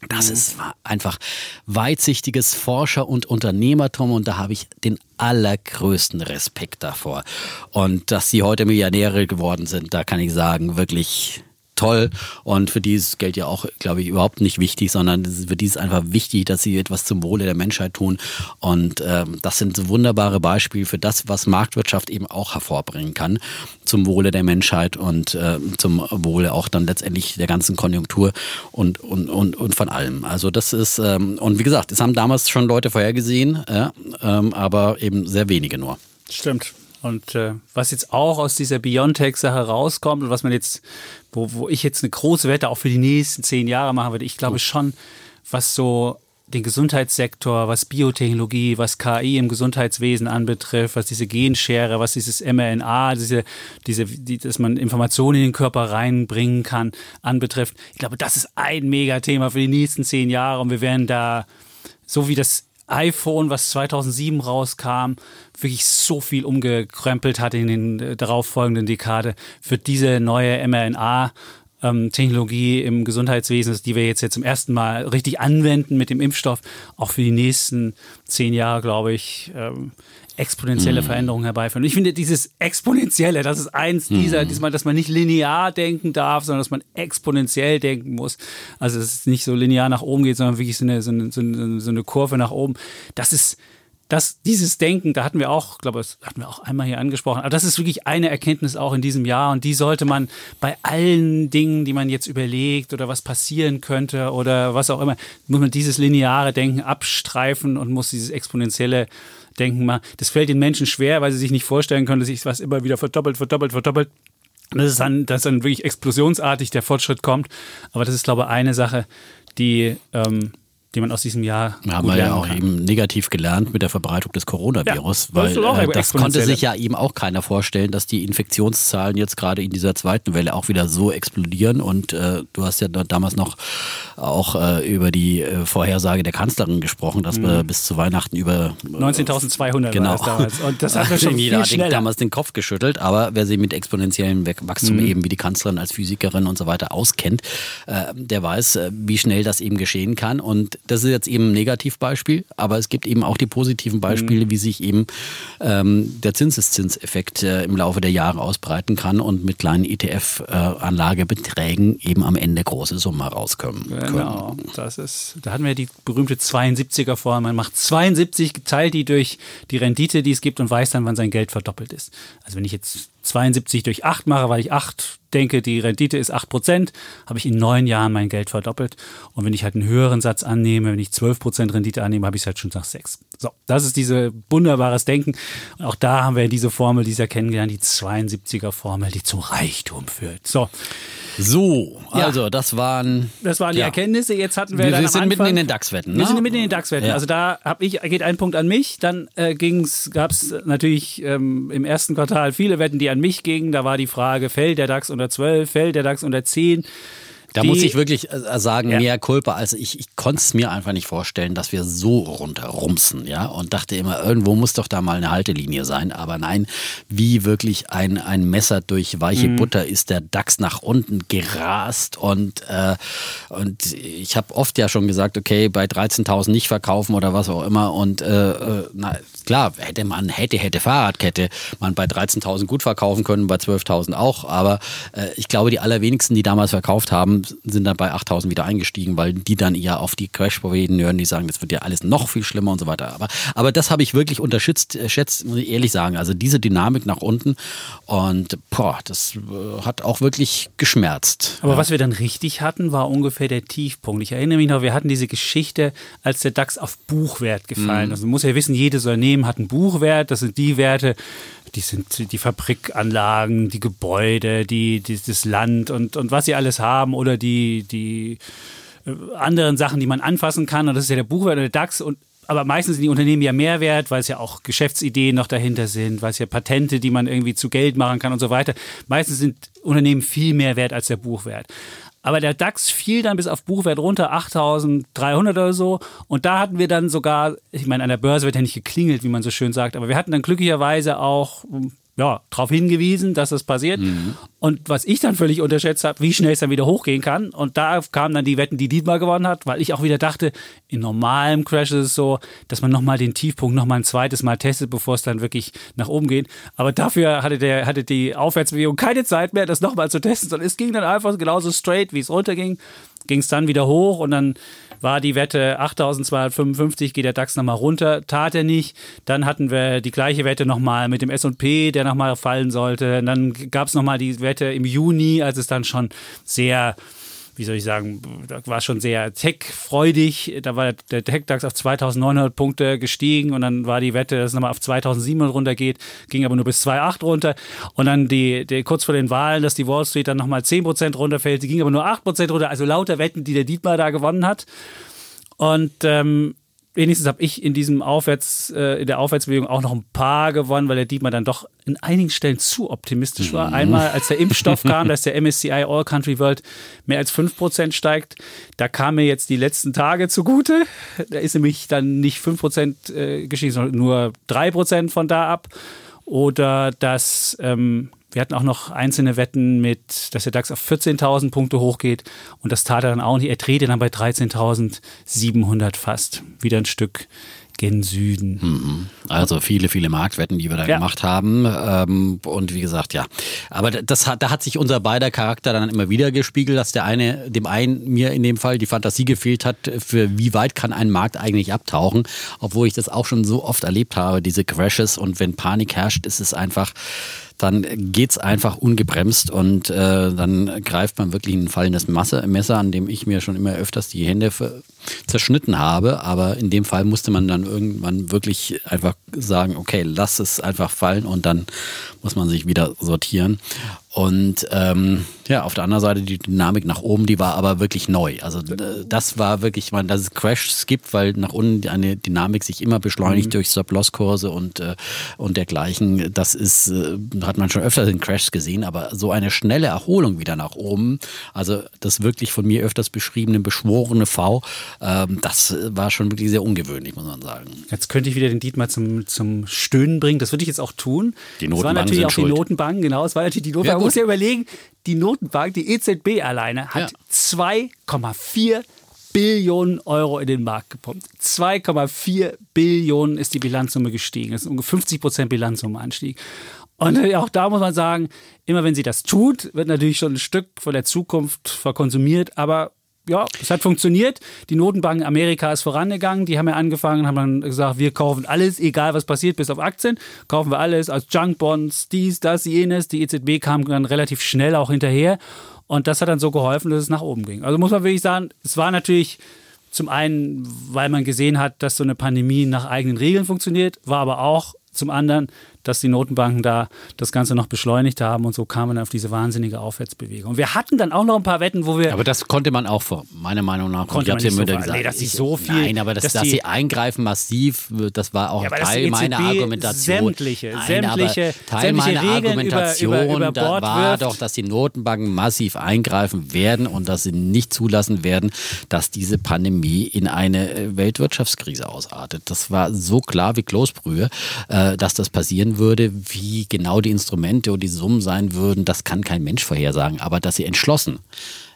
das ist einfach weitsichtiges Forscher- und Unternehmertum und da habe ich den allergrößten Respekt davor. Und dass sie heute Millionäre geworden sind, da kann ich sagen, wirklich toll. Und für die ist Geld ja auch, glaube ich, überhaupt nicht wichtig, sondern für die ist einfach wichtig, dass sie etwas zum Wohle der Menschheit tun. Und ähm, das sind so wunderbare Beispiele für das, was Marktwirtschaft eben auch hervorbringen kann, zum Wohle der Menschheit und äh, zum Wohle auch dann letztendlich der ganzen Konjunktur und, und, und, und von allem. Also das ist, ähm, und wie gesagt, das haben damals schon Leute vorhergesehen, ja, ähm, aber eben sehr wenige nur. Stimmt. Und äh, was jetzt auch aus dieser Biontech-Sache rauskommt und was man jetzt, wo, wo ich jetzt eine große Wette auch für die nächsten zehn Jahre machen würde, ich glaube schon, was so den Gesundheitssektor, was Biotechnologie, was KI im Gesundheitswesen anbetrifft, was diese Genschere, was dieses mRNA, diese, diese, die, dass man Informationen in den Körper reinbringen kann, anbetrifft. Ich glaube, das ist ein Megathema für die nächsten zehn Jahre und wir werden da, so wie das iPhone, was 2007 rauskam, wirklich so viel umgekrempelt hat in den äh, darauffolgenden Dekade, für diese neue mRNA ähm, Technologie im Gesundheitswesen, die wir jetzt, jetzt zum ersten Mal richtig anwenden mit dem Impfstoff, auch für die nächsten zehn Jahre, glaube ich, ähm, exponentielle mm. Veränderungen herbeiführen. Und ich finde dieses exponentielle, das ist eins mm. dieser, diesmal, dass man nicht linear denken darf, sondern dass man exponentiell denken muss. Also dass es nicht so linear nach oben geht, sondern wirklich so eine, so eine, so eine Kurve nach oben. Das ist dass dieses Denken, da hatten wir auch, glaube ich, hatten wir auch einmal hier angesprochen, aber das ist wirklich eine Erkenntnis auch in diesem Jahr und die sollte man bei allen Dingen, die man jetzt überlegt oder was passieren könnte oder was auch immer, muss man dieses lineare Denken abstreifen und muss dieses exponentielle denken mal, das fällt den Menschen schwer, weil sie sich nicht vorstellen können, dass sich was immer wieder verdoppelt, verdoppelt, verdoppelt. Das ist dann, dass dann wirklich explosionsartig der Fortschritt kommt. Aber das ist, glaube ich, eine Sache, die ähm, die man aus diesem Jahr. Wir haben ja auch kann. eben negativ gelernt mit der Verbreitung des Coronavirus, ja, weil das, äh, das konnte sich ja eben auch keiner vorstellen, dass die Infektionszahlen jetzt gerade in dieser zweiten Welle auch wieder so explodieren. Und äh, du hast ja damals noch auch äh, über die äh, Vorhersage der Kanzlerin gesprochen, dass mhm. wir bis zu Weihnachten über 19.200 genau. damals. Und das hat schon jeder hat damals den Kopf geschüttelt, aber wer sich mit exponentiellem Wachstum mhm. eben wie die Kanzlerin als Physikerin und so weiter auskennt, äh, der weiß, äh, wie schnell das eben geschehen kann. Und das ist jetzt eben ein Negativbeispiel, aber es gibt eben auch die positiven Beispiele, mhm. wie sich eben ähm, der Zinseszinseffekt äh, im Laufe der Jahre ausbreiten kann und mit kleinen ETF-Anlagebeträgen äh, eben am Ende große Summen rauskommen. Genau, das ist, da hatten wir die berühmte 72er-Formel. Man macht 72, geteilt die durch die Rendite, die es gibt und weiß dann, wann sein Geld verdoppelt ist. Also wenn ich jetzt 72 durch 8 mache, weil ich 8 denke, die Rendite ist 8%, habe ich in neun Jahren mein Geld verdoppelt. Und wenn ich halt einen höheren Satz annehme, wenn ich 12% Rendite annehme, habe ich es halt schon nach 6. So, das ist diese wunderbares Denken. Und auch da haben wir diese Formel, die ist ja kennengelernt, die 72er Formel, die zum Reichtum führt. So. So, also ja. das waren. Das waren die ja. Erkenntnisse. Jetzt hatten wir. Wir, wir sind Anfang, mitten in den DAX-Wetten. Ne? Wir sind mitten in den DAX-Wetten. Ja. Also da habe ich, geht ein Punkt an mich. Dann äh, gab es natürlich ähm, im ersten Quartal viele Wetten, die an mich gingen. Da war die Frage, fällt der DAX unter 12, fällt der DAX unter 10? Da die, muss ich wirklich äh, sagen, ja. mehr Kulpa. Also ich, ich konnte es mir einfach nicht vorstellen, dass wir so runterrumsen, ja. Und dachte immer, irgendwo muss doch da mal eine Haltelinie sein. Aber nein, wie wirklich ein, ein Messer durch weiche mhm. Butter ist der DAX nach unten gerast. Und, äh, und ich habe oft ja schon gesagt, okay, bei 13.000 nicht verkaufen oder was auch immer. Und äh, äh na, klar, hätte man, hätte, hätte Fahrradkette man bei 13.000 gut verkaufen können, bei 12.000 auch. Aber äh, ich glaube, die allerwenigsten, die damals verkauft haben, sind dann bei 8000 wieder eingestiegen, weil die dann eher auf die Crash-Propheten hören, die sagen, das wird ja alles noch viel schlimmer und so weiter. Aber, aber das habe ich wirklich unterschätzt, äh, schätzt, muss ich ehrlich sagen. Also diese Dynamik nach unten und boah, das äh, hat auch wirklich geschmerzt. Aber ja. was wir dann richtig hatten, war ungefähr der Tiefpunkt. Ich erinnere mich noch, wir hatten diese Geschichte, als der DAX auf Buchwert gefallen. Mhm. Also man muss ja wissen, jedes Unternehmen hat einen Buchwert. Das sind die Werte, die sind die Fabrikanlagen, die Gebäude, die, die, das Land und, und was sie alles haben oder die, die äh, anderen Sachen, die man anfassen kann. Und das ist ja der Buchwert oder der DAX. Und aber meistens sind die Unternehmen ja mehr wert, weil es ja auch Geschäftsideen noch dahinter sind, weil es ja Patente, die man irgendwie zu Geld machen kann und so weiter. Meistens sind Unternehmen viel mehr wert als der Buchwert. Aber der DAX fiel dann bis auf Buchwert runter, 8300 oder so. Und da hatten wir dann sogar, ich meine, an der Börse wird ja nicht geklingelt, wie man so schön sagt, aber wir hatten dann glücklicherweise auch ja, darauf hingewiesen, dass das passiert. Mhm. Und was ich dann völlig unterschätzt habe, wie schnell es dann wieder hochgehen kann. Und da kamen dann die Wetten, die Dietmar gewonnen hat, weil ich auch wieder dachte, in normalem Crash ist es so, dass man nochmal den Tiefpunkt nochmal ein zweites Mal testet, bevor es dann wirklich nach oben geht. Aber dafür hatte, der, hatte die Aufwärtsbewegung keine Zeit mehr, das nochmal zu testen, sondern es ging dann einfach genauso straight, wie es runterging ging es dann wieder hoch und dann war die Wette 8255, geht der DAX nochmal runter, tat er nicht. Dann hatten wir die gleiche Wette nochmal mit dem S&P, der nochmal fallen sollte. Und dann gab es nochmal die Wette im Juni, als es dann schon sehr wie soll ich sagen, da war schon sehr tech-freudig. Da war der Tech-DAX auf 2900 Punkte gestiegen und dann war die Wette, dass es nochmal auf 2700 runtergeht, ging aber nur bis 2,8 runter. Und dann die, die, kurz vor den Wahlen, dass die Wall Street dann nochmal 10% runterfällt, die ging aber nur 8% runter. Also lauter Wetten, die der Dietmar da gewonnen hat. Und ähm, wenigstens habe ich in diesem Aufwärts, äh, in der Aufwärtsbewegung auch noch ein paar gewonnen, weil der Dietmar dann doch in einigen Stellen zu optimistisch war. Mhm. Einmal, als der Impfstoff kam, dass der MSCI All Country World mehr als 5% steigt, da kam mir jetzt die letzten Tage zugute. Da ist nämlich dann nicht 5% äh, gestiegen, sondern nur 3% von da ab. Oder dass ähm, Wir hatten auch noch einzelne Wetten mit, dass der DAX auf 14.000 Punkte hochgeht und das tat er dann auch nicht. Er drehte dann bei 13.700 fast. Wieder ein Stück gen Süden. Mhm. Also viele, viele Marktwetten, die wir da ja. gemacht haben. Ähm, und wie gesagt, ja. Aber das hat, da hat sich unser beider Charakter dann immer wieder gespiegelt, dass der eine, dem einen mir in dem Fall die Fantasie gefehlt hat, für wie weit kann ein Markt eigentlich abtauchen, obwohl ich das auch schon so oft erlebt habe, diese Crashes und wenn Panik herrscht, ist es einfach dann geht es einfach ungebremst und äh, dann greift man wirklich ein fallendes Messer, an dem ich mir schon immer öfters die Hände zerschnitten habe. Aber in dem Fall musste man dann irgendwann wirklich einfach sagen, okay, lass es einfach fallen und dann muss man sich wieder sortieren. Und ähm, ja, auf der anderen Seite die Dynamik nach oben, die war aber wirklich neu. Also das war wirklich, man, dass es Crashs gibt, weil nach unten eine Dynamik sich immer beschleunigt mhm. durch Stop-Loss-Kurse und, äh, und dergleichen. Das ist, äh, hat man schon öfters in Crashs gesehen, aber so eine schnelle Erholung wieder nach oben, also das wirklich von mir öfters beschriebene beschworene V, äh, das war schon wirklich sehr ungewöhnlich, muss man sagen. Jetzt könnte ich wieder den Dietmar zum, zum Stöhnen bringen. Das würde ich jetzt auch tun. Die Notenbanken das war natürlich auch schuld. die Notenbanken, genau. Es war natürlich die Notenbanken. Ja, man muss ja überlegen, die Notenbank, die EZB alleine, hat ja. 2,4 Billionen Euro in den Markt gepumpt. 2,4 Billionen ist die Bilanzsumme gestiegen. Das ist ungefähr 50 Prozent Bilanzsummenanstieg. Und äh, auch da muss man sagen, immer wenn sie das tut, wird natürlich schon ein Stück von der Zukunft verkonsumiert, aber ja, es hat funktioniert. Die Notenbank Amerika ist vorangegangen. Die haben ja angefangen, haben dann gesagt, wir kaufen alles, egal was passiert, bis auf Aktien. Kaufen wir alles als Junkbonds, dies, das, jenes. Die EZB kam dann relativ schnell auch hinterher. Und das hat dann so geholfen, dass es nach oben ging. Also muss man wirklich sagen, es war natürlich zum einen, weil man gesehen hat, dass so eine Pandemie nach eigenen Regeln funktioniert, war aber auch zum anderen, dass die Notenbanken da das Ganze noch beschleunigt haben und so kam man auf diese wahnsinnige Aufwärtsbewegung. Und wir hatten dann auch noch ein paar Wetten, wo wir. Aber das konnte man auch vor, meiner Meinung nach. Konnte man nicht so, gesagt, nee, dass sie so viel. Nein, aber das, dass, dass sie eingreifen massiv, das war auch ja, Teil meiner Argumentation. Sämtliche, Nein, sämtliche, Teil sämtliche meiner Argumentation über, über, über da war wirft. doch, dass die Notenbanken massiv eingreifen werden und dass sie nicht zulassen werden, dass diese Pandemie in eine äh, Weltwirtschaftskrise ausartet. Das war so klar wie Kloßbrühe, äh, dass das passieren würde, wie genau die Instrumente und die Summen sein würden, das kann kein Mensch vorhersagen. Aber dass sie entschlossen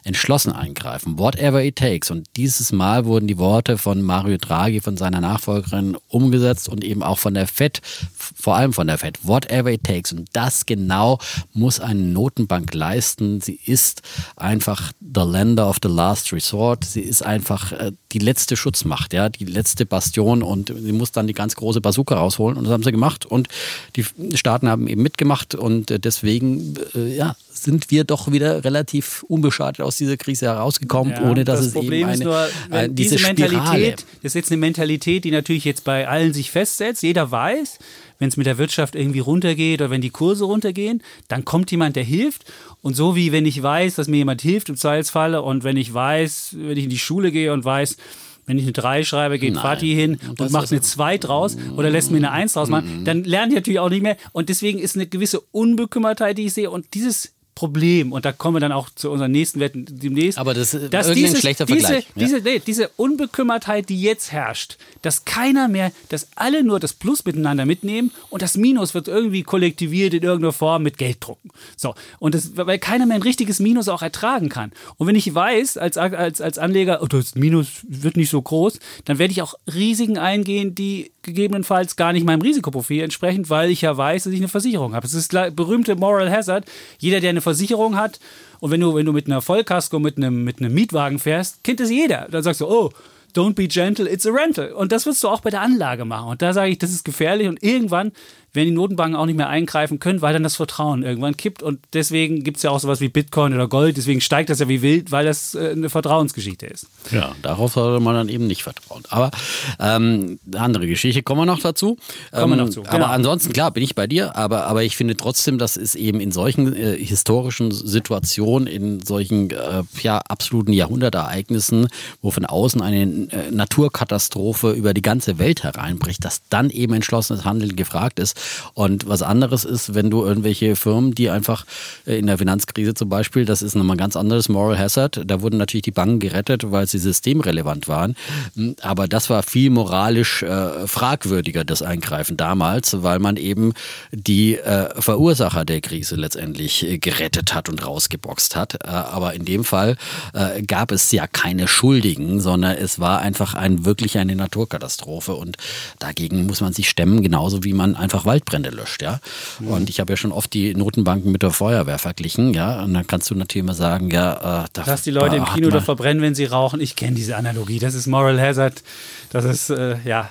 entschlossen eingreifen. Whatever it takes. Und dieses Mal wurden die Worte von Mario Draghi, von seiner Nachfolgerin, umgesetzt und eben auch von der FED, vor allem von der FED. Whatever it takes. Und das genau muss eine Notenbank leisten. Sie ist einfach the lender of the last resort. Sie ist einfach äh, die letzte Schutzmacht, ja, die letzte Bastion und sie muss dann die ganz große Bazooka rausholen. Und das haben sie gemacht. Und die Staaten haben eben mitgemacht und äh, deswegen, äh, ja, sind wir doch wieder relativ unbeschadet aus dieser Krise herausgekommen, ja, ohne dass das es Problem eben eine, ist nur, wenn diese, diese Mentalität, das ist jetzt eine Mentalität, die natürlich jetzt bei allen sich festsetzt. Jeder weiß, wenn es mit der Wirtschaft irgendwie runtergeht oder wenn die Kurse runtergehen, dann kommt jemand, der hilft. Und so wie wenn ich weiß, dass mir jemand hilft im Zweifelsfalle und wenn ich weiß, wenn ich in die Schule gehe und weiß, wenn ich eine 3 schreibe, geht Nein. Fatih hin und, und macht eine 2 draus oder lässt mir eine 1 draus machen, dann lernt ich natürlich auch nicht mehr. Und deswegen ist eine gewisse Unbekümmertheit, die ich sehe. Und dieses Problem, und da kommen wir dann auch zu unseren nächsten Wetten demnächst. Aber das ist dass dieses, ein schlechter diese, Vergleich. Diese, ja. nee, diese Unbekümmertheit, die jetzt herrscht, dass keiner mehr, dass alle nur das Plus miteinander mitnehmen und das Minus wird irgendwie kollektiviert in irgendeiner Form mit Gelddrucken. So, und das, weil keiner mehr ein richtiges Minus auch ertragen kann. Und wenn ich weiß, als, als, als Anleger, oh, das Minus wird nicht so groß, dann werde ich auch Risiken eingehen, die gegebenenfalls gar nicht meinem Risikoprofil entsprechen, weil ich ja weiß, dass ich eine Versicherung habe. Es ist berühmte Moral Hazard. Jeder, der eine Versicherung hat und wenn du, wenn du mit einer Vollkasko, mit einem, mit einem Mietwagen fährst, kennt es jeder. Dann sagst du, oh, don't be gentle, it's a rental. Und das wirst du auch bei der Anlage machen. Und da sage ich, das ist gefährlich und irgendwann werden die Notenbanken auch nicht mehr eingreifen können, weil dann das Vertrauen irgendwann kippt. Und deswegen gibt es ja auch sowas wie Bitcoin oder Gold. Deswegen steigt das ja wie wild, weil das äh, eine Vertrauensgeschichte ist. Ja, darauf sollte man dann eben nicht vertrauen. Aber ähm, andere Geschichte kommen wir noch dazu. Kommen wir noch zu. Genau. Aber ansonsten, klar, bin ich bei dir. Aber, aber ich finde trotzdem, dass es eben in solchen äh, historischen Situationen, in solchen äh, ja, absoluten Jahrhundertereignissen, wo von außen eine äh, Naturkatastrophe über die ganze Welt hereinbricht, dass dann eben entschlossenes Handeln gefragt ist. Und was anderes ist, wenn du irgendwelche Firmen, die einfach äh, in der Finanzkrise zum Beispiel, das ist nochmal ein ganz anderes Moral Hazard. Da wurden natürlich die Banken gerettet, weil sie systemrelevant waren. Hm, aber das war viel moralisch äh, fragwürdiger, das Eingreifen damals, weil man eben die äh, Verursacher der Krise letztendlich äh, gerettet hat und rausgeboxt hat. Äh, aber in dem Fall äh, gab es ja keine Schuldigen, sondern es war einfach ein, wirklich eine Naturkatastrophe. Und dagegen muss man sich stemmen, genauso wie man einfach Waldbrände löscht. Ja? Und ich habe ja schon oft die Notenbanken mit der Feuerwehr verglichen. Ja? Und dann kannst du natürlich immer sagen, ja, äh, da, Lass die Leute im Kino da verbrennen, wenn sie rauchen. Ich kenne diese Analogie. Das ist Moral Hazard. Das ist, äh, ja.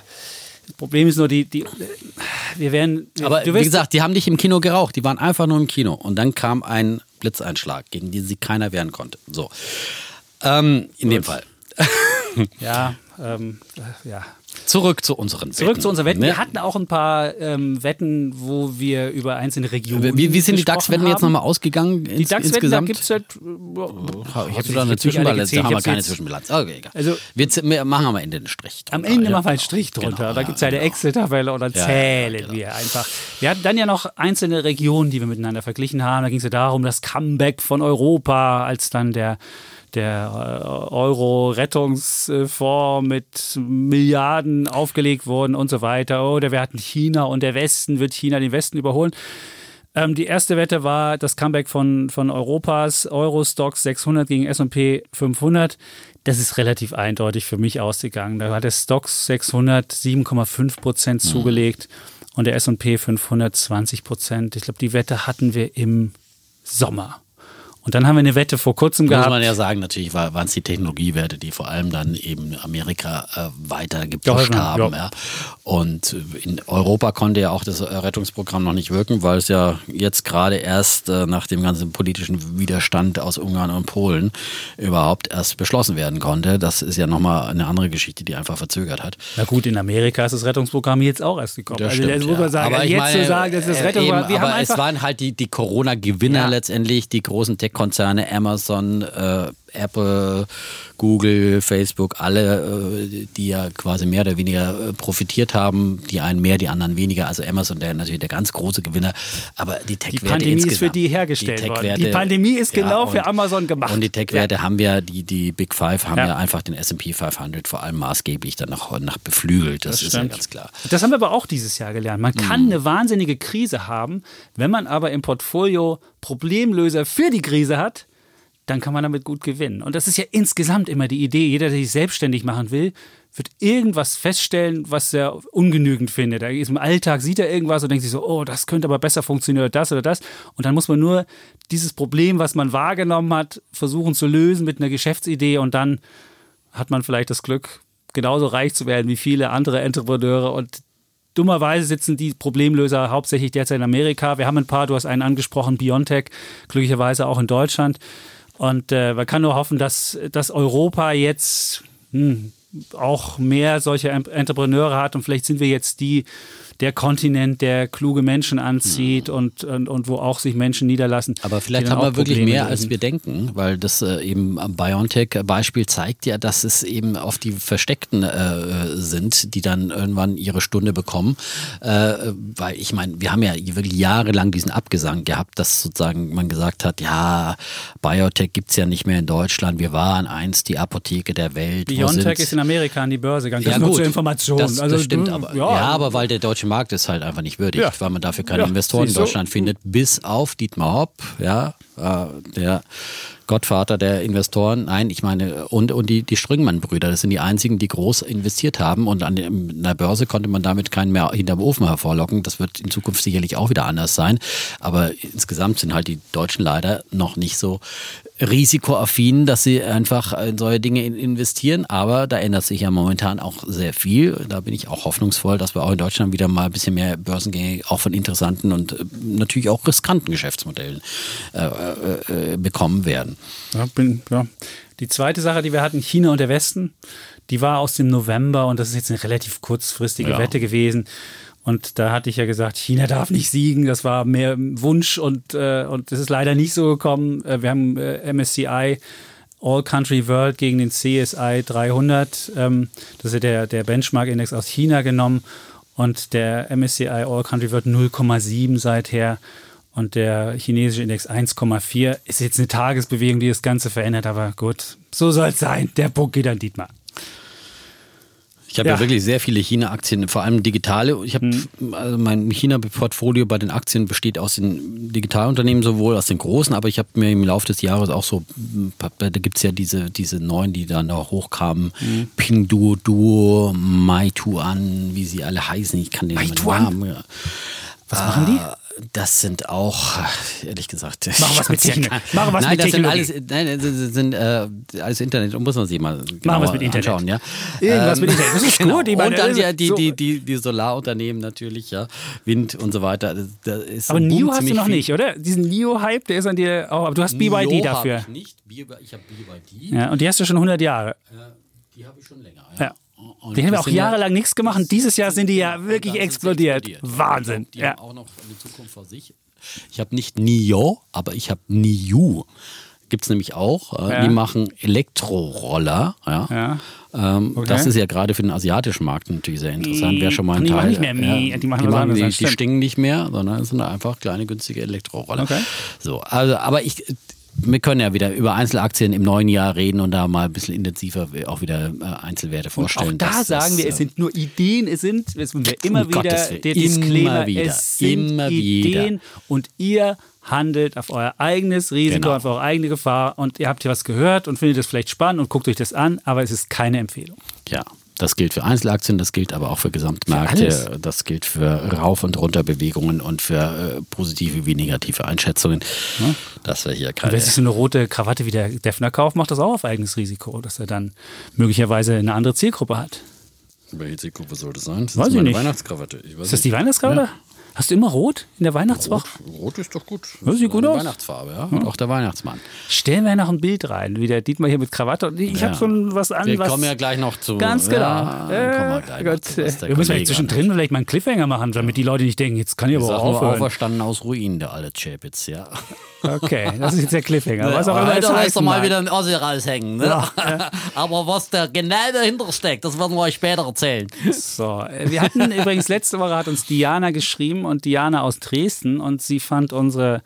Das Problem ist nur, die, die wir werden. Aber wie gesagt, die haben nicht im Kino geraucht, die waren einfach nur im Kino. Und dann kam ein Blitzeinschlag, gegen den sich keiner wehren konnte. So. Ähm, in Gut. dem Fall. ja, ähm, ja. Zurück zu unseren Zurück Wetten. zu unseren Wetten. Ne? Wir hatten auch ein paar ähm, Wetten, wo wir über einzelne Regionen. Wie, wie sind die DAX-Wetten jetzt nochmal ausgegangen? Die DAX-Wetten, da gibt es halt. ich habe da eine Zwischenbilanz. Da haben wir keine Zwischenbilanz. Okay, egal. Also, wir machen am Ende einen Strich drunter. Am Ende machen wir einen Strich drunter. Genau, da gibt es ja, eine genau. Excel-Tabelle und dann ja, zählen ja, genau. wir einfach. Wir hatten dann ja noch einzelne Regionen, die wir miteinander verglichen haben. Da ging es ja darum, das Comeback von Europa, als dann der der äh, Euro-Rettungsfonds mit Milliarden aufgelegt wurden und so weiter. Oder wir hatten China und der Westen, wird China den Westen überholen? Ähm, die erste Wette war das Comeback von, von Europas Euro-Stocks 600 gegen S&P 500. Das ist relativ eindeutig für mich ausgegangen. Da hat der Stocks 600 7,5 Prozent mhm. zugelegt und der S&P 500 20 Prozent. Ich glaube, die Wette hatten wir im Sommer. Und dann haben wir eine Wette vor kurzem Muss gehabt. Muss man ja sagen, natürlich waren es die Technologiewerte, die vor allem dann eben Amerika äh, weiter gepusht ja, haben. Ja. ja. Und in Europa konnte ja auch das Rettungsprogramm noch nicht wirken, weil es ja jetzt gerade erst äh, nach dem ganzen politischen Widerstand aus Ungarn und Polen überhaupt erst beschlossen werden konnte. Das ist ja nochmal eine andere Geschichte, die einfach verzögert hat. Na gut, in Amerika ist das Rettungsprogramm jetzt auch erst gekommen. Das also stimmt, muss man sagen, aber jetzt meine, zu sagen, dass das äh, Rettungsprogramm. Eben, aber es waren halt die, die Corona-Gewinner letztendlich, die großen Tech Tech-Konzerne, Amazon, äh, Apple, Google, Facebook, alle, äh, die ja quasi mehr oder weniger äh, profitiert haben, die einen mehr, die anderen weniger. Also Amazon, der natürlich der ganz große Gewinner. Aber die Tech-Werte Die Pandemie ist für die hergestellt die worden. Die Pandemie ist genau ja, für Amazon gemacht. Und die Tech-Werte ja. haben wir, die, die Big Five haben ja, ja einfach den S&P 500 vor allem maßgeblich dann noch nach beflügelt. Das, das ist ja ganz klar. Das haben wir aber auch dieses Jahr gelernt. Man kann mhm. eine wahnsinnige Krise haben, wenn man aber im Portfolio Problemlöser für die Krise hat, dann kann man damit gut gewinnen. Und das ist ja insgesamt immer die Idee. Jeder, der sich selbstständig machen will, wird irgendwas feststellen, was er ungenügend findet. Er ist Im Alltag sieht er irgendwas und denkt sich so, oh, das könnte aber besser funktionieren oder das oder das. Und dann muss man nur dieses Problem, was man wahrgenommen hat, versuchen zu lösen mit einer Geschäftsidee und dann hat man vielleicht das Glück, genauso reich zu werden wie viele andere Entrepreneure und Dummerweise sitzen die Problemlöser hauptsächlich derzeit in Amerika. Wir haben ein paar, du hast einen angesprochen, Biontech, glücklicherweise auch in Deutschland. Und äh, man kann nur hoffen, dass, dass Europa jetzt hm, auch mehr solche Entrepreneure hat. Und vielleicht sind wir jetzt die, der Kontinent, der kluge Menschen anzieht mhm. und, und, und, wo auch sich Menschen niederlassen. Aber vielleicht haben wir wirklich Probleme mehr, als wir denken, weil das äh, eben am BioNTech-Beispiel zeigt ja, dass es eben auf die Versteckten äh, sind, die dann irgendwann ihre Stunde bekommen. Äh, weil ich meine, wir haben ja wirklich jahrelang diesen Abgesang gehabt, dass sozusagen man gesagt hat, ja, Biotech gibt es ja nicht mehr in Deutschland, wir waren einst die Apotheke der Welt. BioNTech ist in Amerika an die Börse gegangen. Das ja, nur gut, zur Information. Das, also, das stimmt, aber, ja, ja, aber weil der deutsche Markt ist halt einfach nicht würdig, ja. weil man dafür keine ja, Investoren in Deutschland so. findet, bis auf Dietmar Hopp, ja, äh, der Gottvater der Investoren. Nein, ich meine, und, und die, die Strüngmann-Brüder, das sind die einzigen, die groß investiert haben. Und an der Börse konnte man damit keinen mehr hinterm Ofen hervorlocken. Das wird in Zukunft sicherlich auch wieder anders sein. Aber insgesamt sind halt die Deutschen leider noch nicht so risikoaffin, dass sie einfach in solche Dinge investieren. Aber da ändert sich ja momentan auch sehr viel. Da bin ich auch hoffnungsvoll, dass wir auch in Deutschland wieder mal ein bisschen mehr Börsengänge auch von interessanten und äh, natürlich auch riskanten Geschäftsmodellen äh, äh, äh, bekommen werden. Ja, bin, ja. Die zweite Sache, die wir hatten, China und der Westen, die war aus dem November und das ist jetzt eine relativ kurzfristige ja. Wette gewesen. Und da hatte ich ja gesagt, China darf nicht siegen. Das war mehr Wunsch und, äh, und das ist leider nicht so gekommen. Äh, wir haben äh, MSCI All Country World gegen den CSI 300. Ähm, das ist der, der Benchmark-Index aus China genommen. Und der MSCI All Country wird 0,7 seither und der chinesische Index 1,4. Ist jetzt eine Tagesbewegung, die das Ganze verändert, aber gut, so soll es sein. Der Punkt geht an Dietmar. Ich habe ja. ja. wirklich sehr viele China-Aktien, vor allem digitale. Ich habe mhm. also mein China-Portfolio bei den Aktien besteht aus den Digitalunternehmen sowohl aus den großen, aber ich habe mir im Laufe des Jahres auch so, da gibt es ja diese, diese neuen, die dann auch hochkamen, mhm. Pingduo, Duo, Maituan, wie sie alle heißen. Ich kann den Namen. Was machen die? Das sind auch, ehrlich gesagt. Machen was mit Technik. Ja Machen was nein, mit das Technologie. sind alles, nein, das sind äh, alles Internet, muss man sich mal Machen was mit Internet. anschauen. Ja. Irgendwas ähm, mit Internet, das ist genau. gut. Meine, und dann die, die, die, die, die Solarunternehmen natürlich, ja, Wind und so weiter. aber NIO hast du noch viel. nicht, oder? Diesen NIO-Hype, der ist an dir auch, aber du hast BYD NIO dafür. ich nicht, ich habe BYD. Ja, und die hast du schon 100 Jahre. Ja, die habe ich schon länger, ja. ja. Und die haben ja auch jahrelang nichts gemacht und dieses Jahr sind die ja wirklich explodiert. explodiert. Wahnsinn. Die ja. haben auch noch eine Zukunft vor sich. Ich habe nicht NIO, aber ich habe NIU. Gibt es nämlich auch. Äh, ja. Die machen Elektroroller. Ja. ja. Ähm, okay. Das ist ja gerade für den asiatischen Markt natürlich sehr interessant. Wäre schon mal ein die Teil. Machen nicht mehr ja, die machen, die, machen die, die stinken nicht mehr, sondern es sind einfach kleine günstige Elektroroller. Okay. So, also, aber ich wir können ja wieder über Einzelaktien im neuen Jahr reden und da mal ein bisschen intensiver auch wieder äh, Einzelwerte vorstellen. Und auch da sagen wir, es sind nur Ideen, es sind, das müssen wir immer um wieder, der Disclaimer, immer wieder, es sind immer Ideen wieder. und ihr handelt auf euer eigenes Risiko, genau. auf eure eigene Gefahr und ihr habt hier was gehört und findet es vielleicht spannend und guckt euch das an, aber es ist keine Empfehlung. Ja, das gilt für Einzelaktien, das gilt aber auch für Gesamtmärkte, für das gilt für Rauf- und Runterbewegungen und für äh, positive wie negative Einschätzungen. Ja. Das wäre hier keine. Wer sich so eine rote Krawatte wie der Defner kauft, macht das auch auf eigenes Risiko, dass er dann möglicherweise eine andere Zielgruppe hat. Welche Zielgruppe soll das sein? Das weiß ist ich nicht. Weihnachtskrawatte. ist das die Weihnachtskrawatte? Ja. Hast du immer rot in der Weihnachtswoche? Rot, rot, ist doch gut. Das sieht gut aus. Weihnachtsfarbe, ja. Und auch der Weihnachtsmann. Stellen wir noch ein Bild rein, wie der Dietmar hier mit Krawatte. Ich ja. habe schon was an. Wir was kommen ja gleich noch zu. Ganz genau. Ja, äh, wir, Gott, zu, wir müssen vielleicht zwischendrin vielleicht mal einen Cliffhanger machen, damit die Leute nicht denken, jetzt kann ich aber auch aufhören. auferstanden aus Ruinen, der alte Chapitz, ja. Okay, das ist jetzt der Cliffhanger. Was auch immer jetzt heißt doch mal wieder ein Ossi raushängen. Ne? Ja. Aber was da genau dahinter steckt, das werden wir euch später erzählen. So, wir hatten übrigens letzte Woche hat uns Diana geschrieben und Diana aus Dresden und sie fand unsere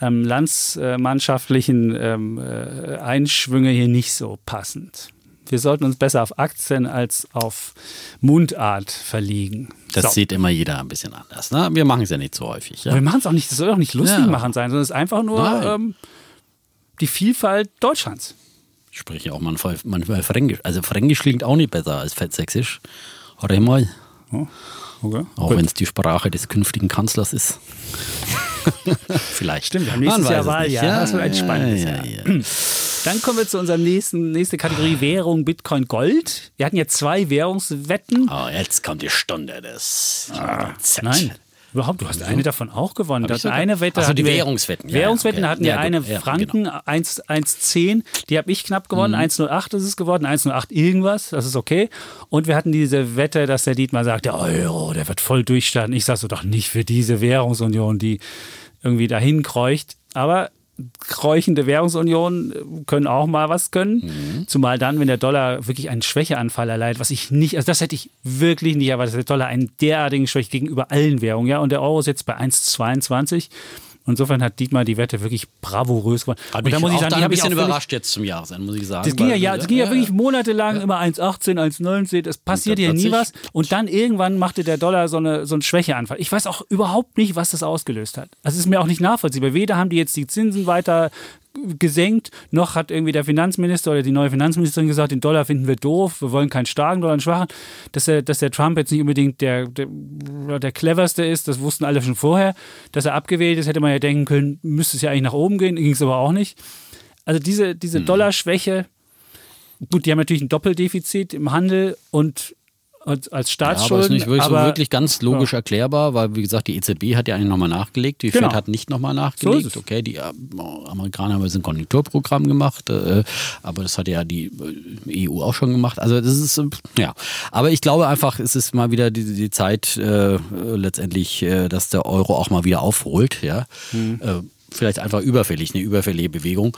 ähm, landsmannschaftlichen ähm, äh, Einschwünge hier nicht so passend. Wir sollten uns besser auf Aktien als auf Mundart verliegen. Das so. sieht immer jeder ein bisschen anders. Ne? Wir machen es ja nicht so häufig. Ja? Wir machen es auch nicht, das soll auch nicht lustig ja. machen sein, sondern es ist einfach nur ähm, die Vielfalt Deutschlands. Ich spreche auch manchmal, manchmal Fränkisch. Also Fränkisch klingt auch nicht besser als Fettsächsisch. Oder mal. Oh. Okay. Auch wenn es die Sprache des künftigen Kanzlers ist. Vielleicht. Stimmt, wir haben nächstes Jahr Wahl, ja. ja. Das wird ein spannendes ja, ja, Jahr. Dann kommen wir zu unserer nächsten nächste Kategorie Währung Bitcoin Gold. Wir hatten ja zwei Währungswetten. Oh, jetzt kommt die Stunde des ah, Nein. Überhaupt, du hast eine davon auch gewonnen. Das eine Wette also die Währungswetten. Ja, Währungswetten okay. hatten wir ja, eine ja, Franken genau. 1,10. Die habe ich knapp gewonnen. Mhm. 1,08 ist es geworden. 1,08 irgendwas. Das ist okay. Und wir hatten diese Wette, dass der Dietmar sagt, der Euro, der wird voll durchstarten. Ich sage so doch nicht für diese Währungsunion, die irgendwie dahin kreucht. Aber kräuchende Währungsunionen können auch mal was können. Mhm. Zumal dann, wenn der Dollar wirklich einen Schwächeanfall erleidet, was ich nicht, also das hätte ich wirklich nicht erwartet, dass der Dollar einen derartigen Schwäche gegenüber allen Währungen, ja, und der Euro ist jetzt bei 1,22 Insofern hat Dietmar die Wette wirklich bravourös gewonnen. Hat und da muss ich sagen, ein bisschen überrascht jetzt zum Jahresende, muss ich sagen. Das ging ja, ja, das ging ja, wirklich monatelang ja. immer 1,18, 1,19, das passiert ja nie was. Und dann irgendwann machte der Dollar so, eine, so einen Schwächeanfall. Ich weiß auch überhaupt nicht, was das ausgelöst hat. Das ist mir auch nicht nachvollziehbar. Weder haben die jetzt die Zinsen weiter gesenkt, noch hat irgendwie der Finanzminister oder die neue Finanzministerin gesagt, den Dollar finden wir doof, wir wollen keinen starken Dollar, einen schwachen. Dass der, dass der Trump jetzt nicht unbedingt der, der, der cleverste ist, das wussten alle schon vorher. Dass er abgewählt ist, hätte man ja denken können, müsste es ja eigentlich nach oben gehen, ging es aber auch nicht. Also diese, diese hm. Dollarschwäche, gut, die haben natürlich ein Doppeldefizit im Handel und als Staatsschulden. Ja, aber ist nicht wirklich, aber, so wirklich ganz logisch ja. erklärbar, weil wie gesagt, die EZB hat ja eigentlich nochmal nachgelegt, die genau. Fed hat nicht nochmal nachgelegt. So okay, die äh, Amerikaner haben jetzt ein Konjunkturprogramm gemacht, äh, aber das hat ja die äh, EU auch schon gemacht. Also das ist, äh, ja. Aber ich glaube einfach, es ist mal wieder die, die Zeit äh, letztendlich, äh, dass der Euro auch mal wieder aufholt, ja. Mhm. vielleicht einfach überfällig, eine überfällige Bewegung.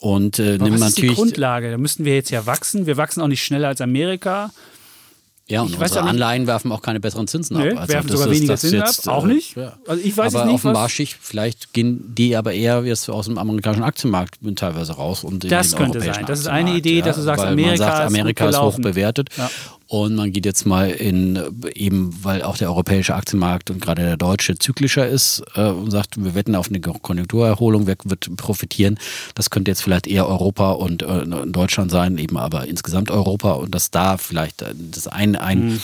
Und äh, nimm natürlich. ist die Grundlage? Da müssten wir jetzt ja wachsen. Wir wachsen auch nicht schneller als Amerika. Ja, und Ich unsere Anleihen werfen auch keine besseren Zinsen Nee, ab. Also werfen sogar ist- weniger Zinsen jetzt, ab. Auch äh, nicht? Ja. Also ich weiß Aber nicht, offenbar, schicht- vielleicht gehen die aber eher jetzt aus dem amerikanischen Aktienmarkt teilweise raus und in Das könnte sein. Das ist eine Idee, ja, dass du sagst, Amerika sagt, Amerika ist hoch bewertet Ja. Und man geht jetzt mal in eben, weil auch der europäische Aktienmarkt und gerade der deutsche zyklischer ist äh, und sagt, wir wetten auf eine Konjunkturerholung, wer wird profitieren. Das könnte jetzt vielleicht eher Europa und äh, Deutschland sein, eben aber insgesamt Europa und dass da vielleicht äh, das ein, ein Mhm.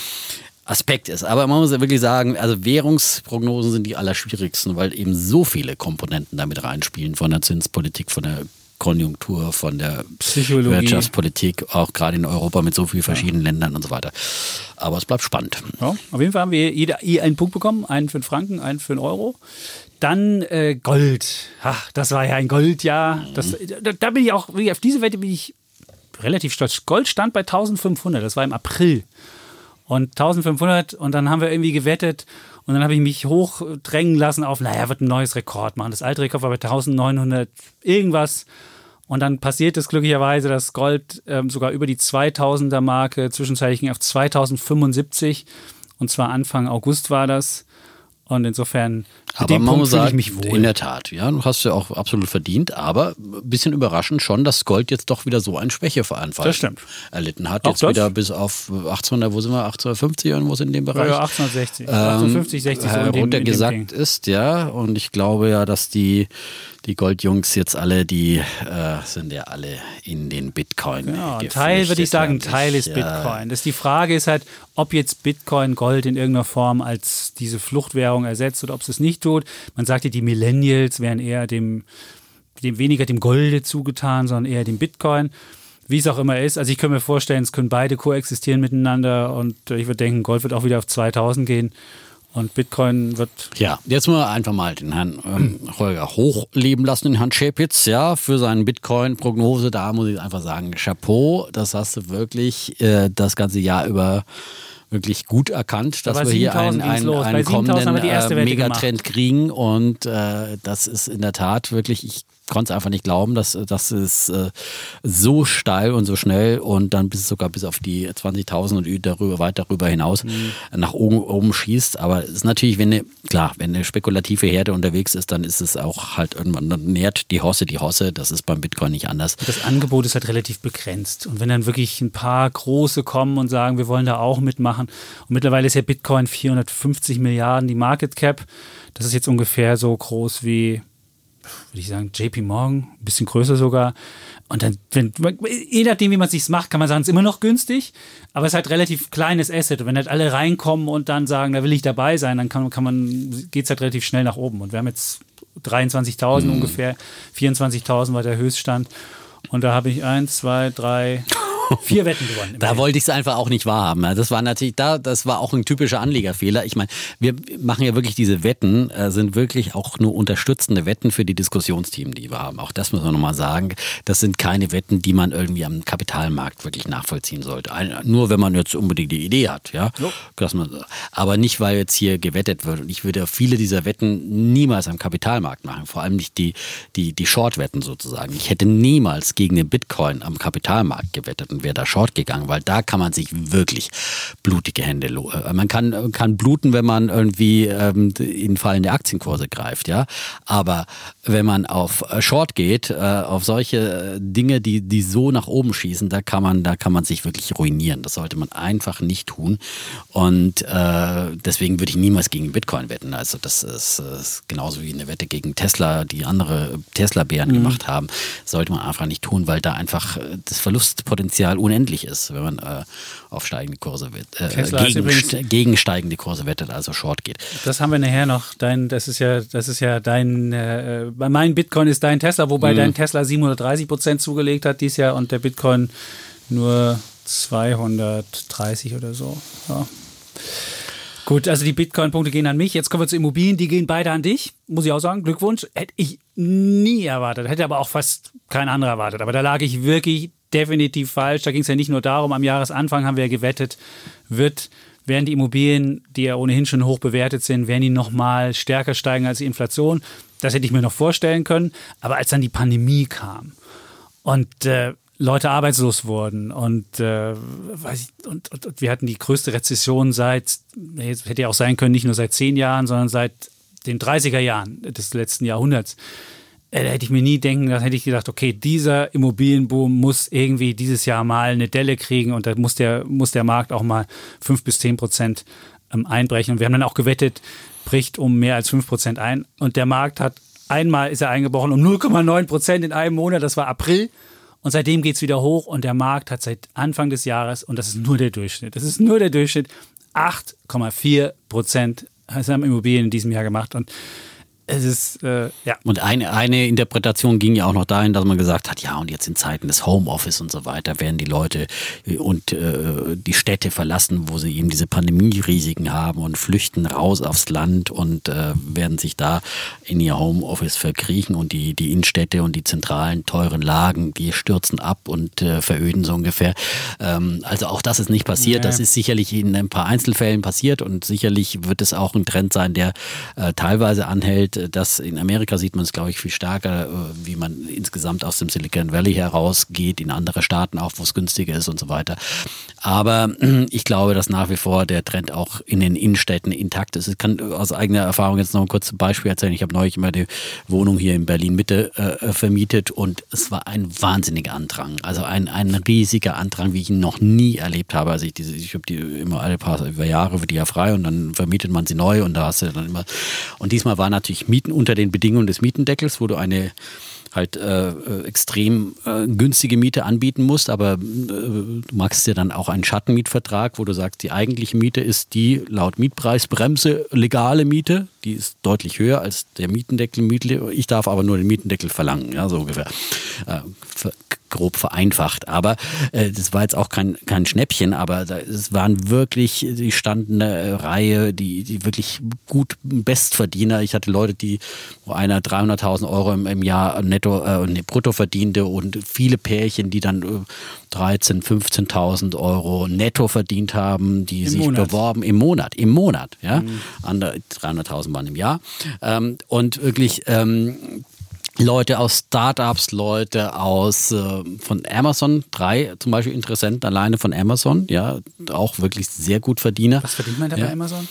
Aspekt ist. Aber man muss ja wirklich sagen, also Währungsprognosen sind die allerschwierigsten, weil eben so viele Komponenten damit reinspielen, von der Zinspolitik, von der Konjunktur, von der Psychologie. Wirtschaftspolitik, auch gerade in Europa mit so vielen verschiedenen Ländern und so weiter. Aber es bleibt spannend. Ja, auf jeden Fall haben wir jeder je einen Punkt bekommen, einen für einen Franken, einen für einen Euro. Dann äh, Gold. Ach, das war ja ein Goldjahr. Das, da, da bin ich auch, auf diese Wette bin ich relativ stolz. Gold stand bei 1500, das war im April. Und 1500 und dann haben wir irgendwie gewettet und dann habe ich mich hochdrängen lassen auf, naja, wird ein neues Rekord machen. Das alte Rekord war bei 1900 irgendwas. Und dann passiert es glücklicherweise, dass Gold ähm, sogar über die 2000er Marke zwischenzeitlich ging auf 2075 und zwar Anfang August war das. Und insofern Aber dem man Punkt muss sagen, mich wohl. in der Tat, ja, du hast ja auch absolut verdient, aber ein bisschen überraschend schon, dass Gold jetzt doch wieder so Das stimmt. erlitten hat. Auch Jetzt das? wieder bis auf 1800, wo sind wir, 1850 irgendwo in dem Bereich. ja, 1860, 1850, 60 so in dem, in dem Ding. ist, ja. Und ich glaube ja, dass die, die Goldjungs jetzt alle, die äh, sind ja alle in den Bitcoin. Geflüchtet, Teil würde ich sagen, ein. Teil ist Ja, Bitcoin. Das die Frage ist halt, ob jetzt Bitcoin Gold in irgendeiner Form als diese Fluchtwährung ersetzt oder ob es es nicht tut. Man sagt ja, die Millennials wären eher dem, dem weniger dem Golde zugetan, sondern eher dem Bitcoin. Wie es auch immer ist. Also ich kann mir vorstellen, es können beide koexistieren miteinander und ich würde denken, Gold wird auch wieder auf 2000 gehen und Bitcoin wird Ja, jetzt mal einfach mal den Herrn ähm, Holger hochleben lassen, den Herrn Schäpitz, ja, für seine Bitcoin-Prognose. Da muss ich einfach sagen, Chapeau, das hast du wirklich äh, das ganze Jahr über wirklich gut erkannt, dass wir hier 7000 einen, einen, einen 7000 haben wir kommenden äh, Megatrend kriegen. Und äh, das ist in der Tat wirklich, ich konnte es einfach nicht glauben, dass, dass es äh, so steil und so schnell und dann bis sogar bis auf die 20.000 und darüber, weit darüber hinaus Mhm. nach oben, oben schießt. Aber es ist natürlich, wenn eine, klar, wenn eine spekulative Herde unterwegs ist, dann ist es auch halt irgendwann, dann nährt die Hosse die Hosse. Das ist beim Bitcoin nicht anders. das Angebot ist halt relativ begrenzt. Und wenn dann wirklich ein paar große kommen und sagen, wir wollen da auch mitmachen. Und mittlerweile ist ja Bitcoin 450 Milliarden die Market Cap. Das ist jetzt ungefähr so groß wie, würde ich sagen, JP Morgan, ein bisschen größer sogar. Und dann, wenn, je nachdem, wie man es sich macht, kann man sagen, es ist immer noch günstig, aber es ist halt relativ kleines Asset. Und wenn halt alle reinkommen und dann sagen, da will ich dabei sein, dann kann, kann man, geht es halt relativ schnell nach oben. Und wir haben jetzt 23.000 Mhm. ungefähr, 24.000 war der Höchststand. Und da habe ich eins, zwei, drei, vier Wetten gewonnen. Da wollte ich es einfach auch nicht wahrhaben. Das war natürlich da, das war auch ein typischer Anlegerfehler. Ich meine, wir machen ja wirklich diese Wetten, äh, sind wirklich auch nur unterstützende Wetten für die Diskussionsteam, die wir haben. Auch das muss man nochmal sagen. Das sind keine Wetten, die man irgendwie am Kapitalmarkt wirklich nachvollziehen sollte. Ein, nur wenn man jetzt unbedingt die Idee hat, ja. Dass man, aber nicht, weil jetzt hier gewettet wird. Und ich würde viele dieser Wetten niemals am Kapitalmarkt machen. Vor allem nicht die, die, die Short-Wetten sozusagen. Ich hätte niemals gegen den Bitcoin am Kapitalmarkt gewettet und wäre da Short gegangen, weil da kann man sich wirklich blutige Hände äh, Man kann, kann bluten, wenn man irgendwie ähm, in fallende Aktienkurse greift, ja. Aber wenn man auf äh, Short geht, äh, auf solche äh, Dinge, die, die so nach oben schießen, da kann man, da kann man sich wirklich ruinieren. Das sollte man einfach nicht tun. Und äh, deswegen würde ich niemals gegen Bitcoin wetten. Also das ist, ist genauso wie eine Wette gegen Tesla, die andere Tesla-Bären gemacht haben. Sollte man einfach nicht tun, weil da einfach äh, das Verlustpotenzial unendlich ist, wenn man äh, auf steigende Kurse wettet, äh, ist gegen, übrigens- gegen steigende Kurse wettet, also Short geht. Das haben wir nachher noch. Dein, das ist ja, das ist ja dein, äh, bei mein Bitcoin ist dein Tesla, wobei dein Tesla 730 Prozent zugelegt hat dieses Jahr und der Bitcoin nur 230 oder so. Ja. Gut, also die Bitcoin-Punkte gehen an mich. Jetzt kommen wir zu Immobilien, die gehen beide an dich. Muss ich auch sagen, Glückwunsch. Hätte ich nie erwartet, hätte aber auch fast kein anderer erwartet. Aber da lag ich wirklich definitiv falsch. Da ging es ja nicht nur darum, am Jahresanfang haben wir ja gewettet, wird, werden die Immobilien, die ja ohnehin schon hoch bewertet sind, werden die nochmal stärker steigen als die Inflation. Das hätte ich mir noch vorstellen können. Aber als dann die Pandemie kam und äh, Leute arbeitslos wurden und, äh, ich, und, und, und wir hatten die größte Rezession seit, hätte ja auch sein können, nicht nur seit zehn Jahren, sondern seit den 30er Jahren des letzten Jahrhunderts. Äh, da hätte ich mir nie denken, da hätte ich gedacht, okay, dieser Immobilienboom muss irgendwie dieses Jahr mal eine Delle kriegen und da muss der, muss der Markt auch mal fünf bis zehn Prozent ähm, einbrechen. Und wir haben dann auch gewettet, bricht um mehr als fünf Prozent ein. Und der Markt hat einmal ist er eingebrochen um 0,9 Prozent in einem Monat, das war April. Und seitdem geht es wieder hoch und der Markt hat seit Anfang des Jahres, und das ist nur der Durchschnitt, das ist nur der Durchschnitt, 8,4 Prozent haben Immobilien in diesem Jahr gemacht. Und es ist, äh, ja. Und eine, eine Interpretation ging ja auch noch dahin, dass man gesagt hat, ja, und jetzt in Zeiten des Homeoffice und so weiter werden die Leute äh, und äh, die Städte verlassen, wo sie eben diese Pandemie-Risiken haben und flüchten raus aufs Land und äh, werden sich da in ihr Homeoffice verkriechen und die, die Innenstädte und die zentralen teuren Lagen, die stürzen ab und äh, veröden so ungefähr. Ähm, also auch das ist nicht passiert. Nee. Das ist sicherlich in ein paar Einzelfällen passiert und sicherlich wird es auch ein Trend sein, der äh, teilweise anhält das in Amerika sieht man es, glaube ich, viel stärker, äh, wie man insgesamt aus dem Silicon Valley herausgeht, in andere Staaten auch, wo es günstiger ist und so weiter. Aber ich glaube, dass nach wie vor der Trend auch in den Innenstädten intakt ist. Ich kann aus eigener Erfahrung jetzt noch ein kurzes Beispiel erzählen. Ich habe neulich immer die Wohnung hier in Berlin Mitte äh, vermietet und es war ein wahnsinniger Andrang. Also ein, ein riesiger Andrang, wie ich ihn noch nie erlebt habe. Also ich, ich habe die immer alle paar Jahre wird die ja frei und dann vermietet man sie neu und da hast du dann immer. Und diesmal war natürlich Mieten unter den Bedingungen des Mietendeckels, wo du eine halt äh, äh, extrem äh, günstige Miete anbieten musst, aber äh, du machst ja dann auch einen Schattenmietvertrag, wo du sagst, die eigentliche Miete ist die laut Mietpreisbremse legale Miete, die ist deutlich höher als der Mietendeckel. Ich darf aber nur den Mietendeckel verlangen, ja, so ungefähr. Äh, grob vereinfacht. Aber äh, das war jetzt auch kein, kein Schnäppchen, aber es waren wirklich, die standen eine Reihe, die, die wirklich gut Bestverdiener. Ich hatte Leute, die, wo einer 300.000 Euro im, im Jahr netto, äh, brutto verdiente und viele Pärchen, die dann äh, 13.000, 15.000 Euro netto verdient haben, die Im sich Monat. beworben im Monat, im Monat, ja. Mhm. 300.000 waren im Jahr. Ähm, und wirklich, ähm, Leute aus Startups, Leute aus äh, von Amazon, drei zum Beispiel Interessenten alleine von Amazon, ja, auch wirklich sehr gut Verdiener. Was verdient man da ja. bei Amazon?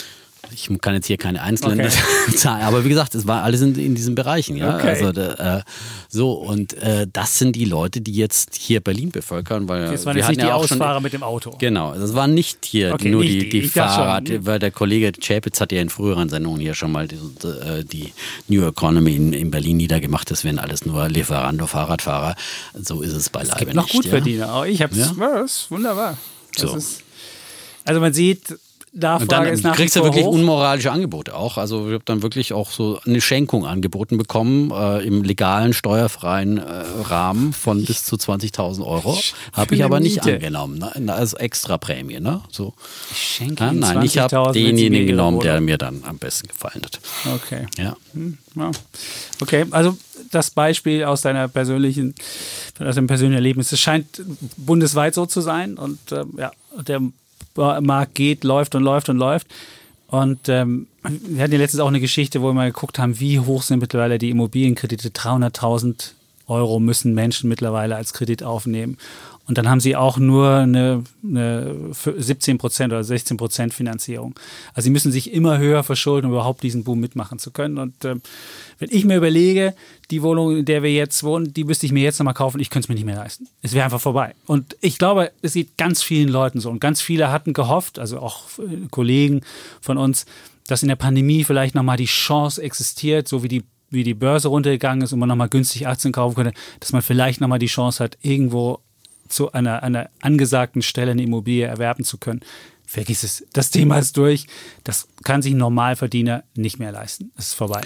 Ich kann jetzt hier keine einzelnen okay. Zahlen, aber wie gesagt, es war alles in, in diesen Bereichen, ja. Okay. Also äh, so und äh, das sind die Leute, die jetzt hier Berlin bevölkern, weil das waren wir jetzt nicht die ja Ausfahrer schon, mit dem Auto. Genau, das waren nicht hier okay, nur nicht die, die, die Fahrrad, weil der Kollege Chapitz hat ja in früheren Sendungen hier schon mal die, äh, die New Economy in, in, Berlin niedergemacht. Das wären alles nur Lieferando Fahrradfahrer. So ist es beileibe es gibt noch Gutverdiener. Ja. Ich habe es ja? wunderbar. So. Ist, also man sieht, Nachfrage und dann ist nach kriegst du wirklich hoch. unmoralische Angebote auch. Also ich habe dann wirklich auch so eine Schenkung angeboten bekommen äh, im legalen steuerfreien äh, Rahmen von bis zu 20.000 Euro. Habe ich aber nicht Miete. angenommen. Ne? Als extra Prämie. Ne? So. Ich schenke ja, Nein, ich habe denjenigen genommen, der mir dann am besten gefallen hat. Okay. Ja. Hm, ja. Okay, also das Beispiel aus deiner persönlichen, aus deinem persönlichen Erlebnis. Es scheint bundesweit so zu sein und äh, ja, der Markt geht, läuft und läuft und läuft. Und ähm, wir hatten ja letztens auch eine Geschichte, wo wir mal geguckt haben, wie hoch sind mittlerweile die Immobilienkredite. 300.000 Euro müssen Menschen mittlerweile als Kredit aufnehmen. Und dann haben sie auch nur eine, eine 17 Prozent oder 16 Prozent Finanzierung. Also sie müssen sich immer höher verschulden, um überhaupt diesen Boom mitmachen zu können. Und äh, wenn ich mir überlege, die Wohnung, in der wir jetzt wohnen, die müsste ich mir jetzt nochmal kaufen, ich könnte es mir nicht mehr leisten. Es wäre einfach vorbei. Und ich glaube, es geht ganz vielen Leuten so. Und ganz viele hatten gehofft, also auch äh, Kollegen von uns, dass in der Pandemie vielleicht nochmal die Chance existiert, so wie die wie die Börse runtergegangen ist und man nochmal günstig Aktien kaufen könnte, dass man vielleicht nochmal die Chance hat, irgendwo zu einer, einer angesagten Stelle eine Immobilie erwerben zu können. Vergiss es. Das Thema ist durch. Das kann sich ein Normalverdiener nicht mehr leisten. Es ist vorbei.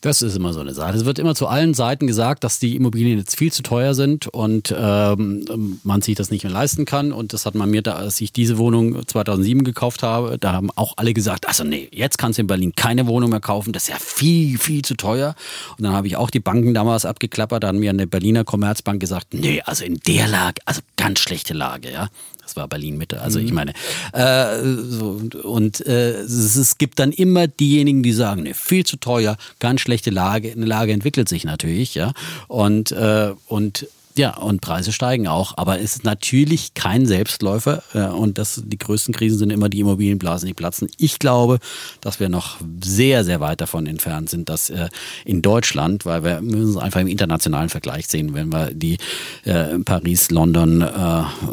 Das ist immer so eine Sache. Es wird immer zu allen Seiten gesagt, dass die Immobilien jetzt viel zu teuer sind und ähm, man sich das nicht mehr leisten kann. Und das hat man mir, da, als ich diese Wohnung 2007 gekauft habe, da haben auch alle gesagt, also nee, jetzt kannst du in Berlin keine Wohnung mehr kaufen, das ist ja viel, viel zu teuer. Und dann habe ich auch die Banken damals abgeklappert, da hat mir eine Berliner Commerzbank gesagt, nee, also in der Lage, also ganz schlechte Lage, ja. Das war Berlin Mitte. Also ich mhm. meine, äh, so, und äh, es, es, gibt dann immer diejenigen, die sagen, nee, viel zu teuer, ganz schlechte Lage. Eine Lage entwickelt sich natürlich, ja. Und, äh, und Ja, und Preise steigen auch, aber es ist natürlich kein Selbstläufer äh, und das, die größten Krisen sind immer die Immobilienblasen, die platzen. Ich glaube, dass wir noch sehr, sehr weit davon entfernt sind, dass äh, in Deutschland, weil wir müssen es einfach im internationalen Vergleich sehen, wenn wir die äh, Paris, London,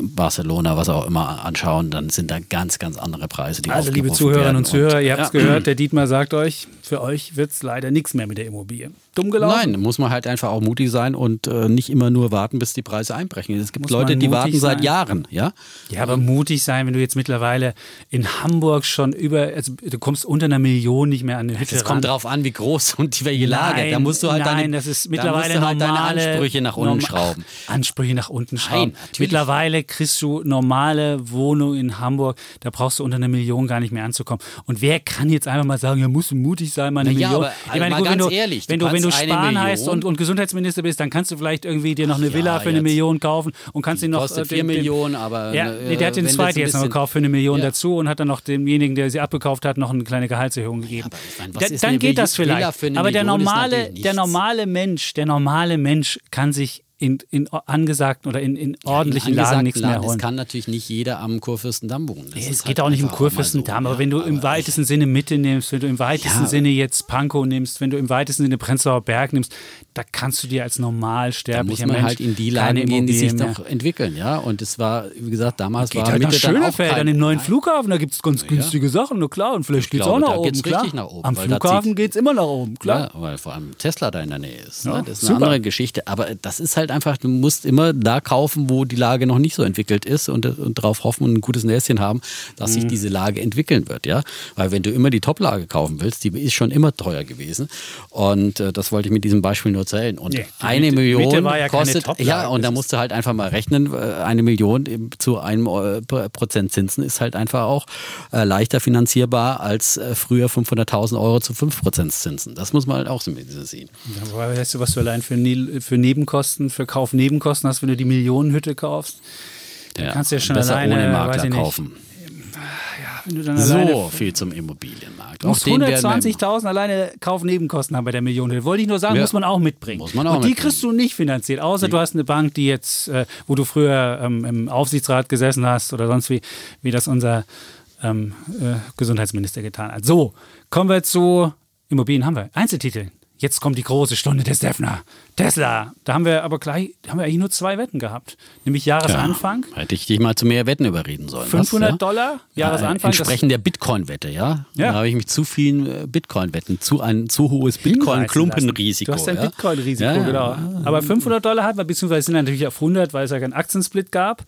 Barcelona, was auch immer anschauen, dann sind da ganz, ganz andere Preise, die Also liebe Zuhörerinnen und Zuhörer, ihr habt es ja. gehört, der Dietmar sagt euch, für euch wird es leider nichts mehr mit der Immobilie. Dumm gelaufen? Nein, muss man halt einfach auch mutig sein und äh, nicht immer nur warten, bis die Preise einbrechen. Es gibt Muss Leute, die warten sein? seit Jahren, ja? Ja, aber mutig sein, wenn du jetzt mittlerweile in Hamburg schon über, also du kommst unter einer Million nicht mehr an eine Hütte Es kommt darauf an, wie groß und welche Lage. Nein, da musst du halt nein, deine, das ist mittlerweile halt normale, deine Ansprüche nach unten schrauben. Ansprüche nach unten schrauben. Nein, mittlerweile kriegst du normale Wohnungen in Hamburg, da brauchst du unter einer Million gar nicht mehr anzukommen. Und wer kann jetzt einfach mal sagen, ja, muss mutig sein, mal eine Na Million. Ja, aber, ich meine, gut, wenn du, ehrlich, wenn du, wenn du sparen heißt und, und Gesundheitsminister bist, dann kannst du vielleicht irgendwie dir noch eine Villa ja, für eine Million kaufen und kannst ihn noch. Kostet 4 äh, Millionen, aber. Ja, äh, nee, der hat den zweiten jetzt noch gekauft für eine Million ja. dazu und hat dann noch demjenigen, der sie abgekauft hat, noch eine kleine Gehaltserhöhung gegeben. Ja, meine, da, dann geht das vielleicht. Aber der normale, der normale Mensch, der normale Mensch kann sich in, in angesagten oder in, in ordentlichen ja, in Lagen nichts mehr holen. Es kann natürlich nicht jeder am Kurfürstendamm wohnen. Das es geht halt auch nicht um Kurfürstendamm, so, aber wenn du im weitesten ja, Sinne Mitte nimmst, wenn du im weitesten ja, Sinne jetzt Pankow nimmst, wenn du im weitesten Sinne Prenzlauer Berg nimmst, da kannst du dir als normalsterblicher Mensch halt in die Lagen gehen, die sich doch entwickeln, ja. Und es war, wie gesagt, damals geht war halt Mitte dann auch dann im neuen Flughafen, da gibt es ganz günstige Sachen, nur klar. Und vielleicht geht es auch nach oben, klar. Nach oben, Am Flughafen geht es immer nach oben, klar. Ja, weil vor allem Tesla da in der Nähe ist. Ne? Das ist eine andere Geschichte. Aber das ist halt einfach, du musst immer da kaufen, wo die Lage noch nicht so entwickelt ist und, und darauf hoffen und ein gutes Näschen haben, dass mhm. sich diese Lage entwickeln wird. Ja? Weil wenn du immer die Top-Lage kaufen willst, die ist schon immer teuer gewesen. Und äh, das wollte ich mit diesem Beispiel nur erzählen. Und nee, eine Mitte, Million Mitte ja kostet, ja, und da musst du halt einfach mal rechnen, äh, eine Million zu einem äh, Prozent Zinsen ist halt einfach auch äh, leichter finanzierbar als äh, früher 500.000 Euro zu 5 Prozent Zinsen. Das muss man halt auch so ein bisschen sehen. Ja, weißt du, was du allein für, für Nebenkosten, für Kaufnebenkosten Kosten hast, wenn du die Millionenhütte kaufst. Dann ja, kannst du ja schon alleine ohne Makler kaufen. Ja, so viel zum Immobilienmarkt. Musst 120.000 alleine Kaufnebenkosten haben bei der Millionenhütte. Wollte ich nur sagen, ja. muss man auch mitbringen. Muss man auch Und die kriegst du nicht finanziert, außer nee. du hast eine Bank, die jetzt, äh, wo du früher ähm, im Aufsichtsrat gesessen hast oder sonst wie, wie das unser ähm, äh, Gesundheitsminister getan hat. So, kommen wir zu Immobilien haben wir. Einzeltitel. Jetzt kommt die große Stunde des Defner. Tesla. Da haben wir aber gleich, haben wir eigentlich nur zwei Wetten gehabt. Nämlich Jahresanfang. Ja, hätte ich dich mal zu mehr Wetten überreden sollen. 500 was, ja? Dollar Jahresanfang. Ja, entsprechend der Bitcoin-Wette, ja? ja. Da habe ich mich zu vielen äh, Bitcoin-Wetten, zu ein zu hohes Bitcoin-Klumpenrisiko. Du hast ein Bitcoin-Risiko, genau. Aber 500 Dollar hatten wir, beziehungsweise sind natürlich auf 100, weil es ja keinen Aktiensplit gab.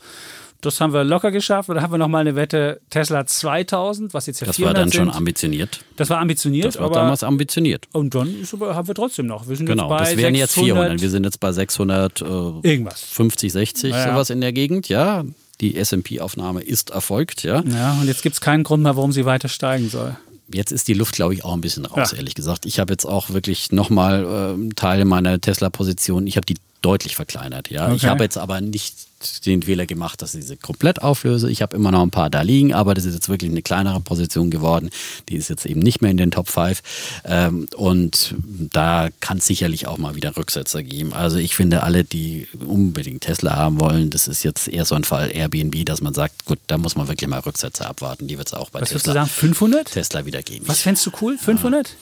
Das haben wir locker geschafft. Oder haben wir nochmal eine Wette Tesla 2000, was jetzt ja Das war dann schon ambitioniert. Das war ambitioniert. Das war damals ambitioniert. Und dann aber, haben wir trotzdem noch. Wir sind genau, das wären jetzt 400. Wir sind jetzt bei 600, äh, irgendwas. 50, 60, ja, sowas in der Gegend, ja. Die S&P-Aufnahme ist erfolgt, ja. Ja, und jetzt gibt es keinen Grund mehr, warum sie weiter steigen soll jetzt ist die Luft, glaube ich, auch ein bisschen raus, ja. ehrlich gesagt. Ich habe jetzt auch wirklich nochmal äh, Teile meiner Tesla-Position, ich habe die deutlich verkleinert. Ja, okay. ich habe jetzt aber nicht den Fehler gemacht, dass ich sie komplett auflöse. Ich habe immer noch ein paar da liegen, aber das ist jetzt wirklich eine kleinere Position geworden. Die ist jetzt eben nicht mehr in den Top 5. Ähm, und da kann es sicherlich auch mal wieder Rücksetzer geben. Also ich finde, alle, die unbedingt Tesla haben wollen, das ist jetzt eher so ein Fall Airbnb, dass man sagt, gut, da muss man wirklich mal Rücksetzer abwarten. Die wird es auch bei Was Tesla. Was würdest du sagen, 500? Tesla wieder geben. Was fändest du cool? 500? Ja.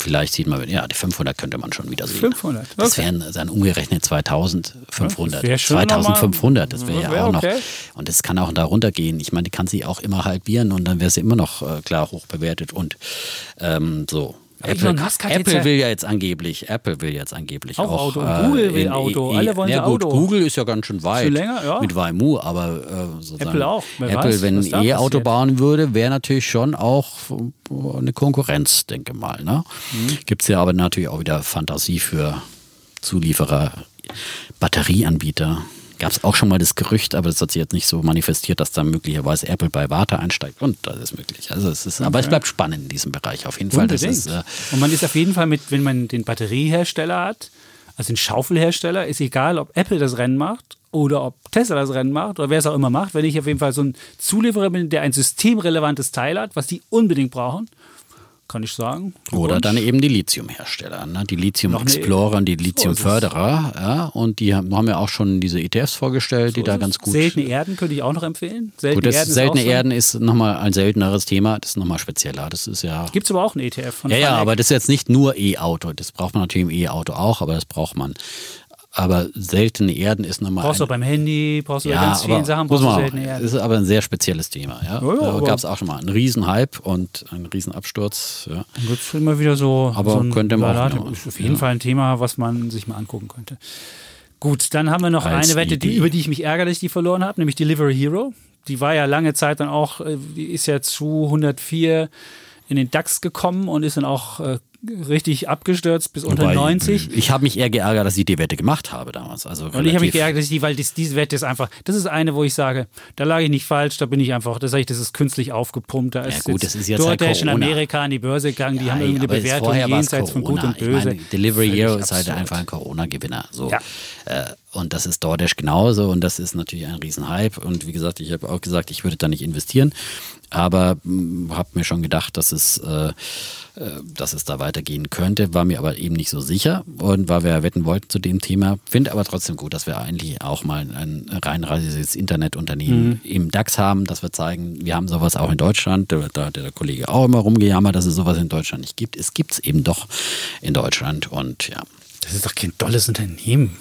Vielleicht sieht man, ja, die 500 könnte man schon wieder sehen. 500, okay. Das wären dann umgerechnet 2500. Ja, 2500, das wäre ja auch okay. noch. Und es kann auch darunter gehen. Ich meine, die kann sich auch immer halbieren und dann wäre sie immer noch äh, klar hoch bewertet und ähm, so. Apple, Apple will ja jetzt angeblich, Apple will jetzt angeblich auch, auch Auto. Äh, Google will in, Auto. Alle wollen ja, gut, Auto. Google ist ja ganz schön weit schon länger, ja. mit Waimu, aber äh, Apple auch. Wer Apple, weiß, wenn E-Auto bauen würde, wäre natürlich schon auch eine Konkurrenz, denke mal. Ne? Mhm. Gibt es ja aber natürlich auch wieder Fantasie für Zulieferer, Batterieanbieter gab es auch schon mal das Gerücht, aber das hat sich jetzt nicht so manifestiert, dass da möglicherweise Apple bei Warta einsteigt. Und das ist möglich. Also es ist, okay. aber es bleibt spannend in diesem Bereich auf jeden Fall. Ist, äh und man ist auf jeden Fall mit, wenn man den Batteriehersteller hat, also den Schaufelhersteller, ist egal, ob Apple das Rennen macht oder ob Tesla das Rennen macht oder wer es auch immer macht. Wenn ich auf jeden Fall so ein Zulieferer bin, der ein systemrelevantes Teil hat, was die unbedingt brauchen, kann ich sagen. Oder dann eben die Lithiumhersteller, ne? die Lithium-Explorer und die Lithium-Förderer. Ja? Und die haben, haben ja auch schon diese ETFs vorgestellt, so die da ganz gut. Seltene Erden könnte ich auch noch empfehlen. Seltene gut, Erden seltene ist Erden ist nochmal ein selteneres Thema, das ist nochmal spezieller. Das ist ja. Gibt es aber auch ein ETF von Ja, ja, aber das ist jetzt nicht nur E-Auto. Das braucht man natürlich im E-Auto auch, aber das braucht man aber seltene Erden ist nochmal. Brauchst du beim Handy, brauchst du ja, bei ganz vielen Sachen, brauchst du seltene Erden. Das ist aber ein sehr spezielles Thema. Ja? ja, ja da gab es auch schon mal einen Riesenhype und einen Riesenabsturz. Ja. Dann wird es immer wieder so. Aber so könnte man auch. Ist auf jeden. Fall ein Thema, was man sich mal angucken könnte. Gut, dann haben wir noch Als eine Wette, die, über die ich mich ärgere, dass ich die verloren habe, nämlich Delivery Hero. Die war ja lange Zeit dann auch, äh, die ist ja zu 104 in den DAX gekommen und ist dann auch äh, richtig abgestürzt bis unter Wobei, 90. Ich habe mich eher geärgert, dass ich die Wette gemacht habe damals. Also und ich habe mich geärgert, dass ich die, weil das, diese Wette ist einfach, das ist eine, wo ich sage, da lag ich nicht falsch, da bin ich einfach, das sage ich, das ist künstlich aufgepumpt. Da ist ja, gut, das ist jetzt DoorDash halt in Amerika an die Börse gegangen, die ja, haben irgendwie eine Bewertung jenseits von Gut und Böse. Meine, Delivery Hero ist halt einfach ein Corona-Gewinner. So. Ja. Äh, und das ist DoorDash genauso und das ist natürlich ein Riesenhype. Und wie gesagt, ich habe auch gesagt, ich würde da nicht investieren aber hm, habe mir schon gedacht, dass es, äh, äh, dass es da weitergehen könnte, war mir aber eben nicht so sicher und weil wir wetten wollten zu dem Thema. Finde aber trotzdem gut, dass wir eigentlich auch mal ein reinreisendes Internetunternehmen mhm. im DAX haben, dass wir zeigen, wir haben sowas auch in Deutschland. Da hat der Kollege auch immer rumgejammert, dass es sowas in Deutschland nicht gibt. Es gibt es eben doch in Deutschland und ja. Das ist doch kein tolles Unternehmen.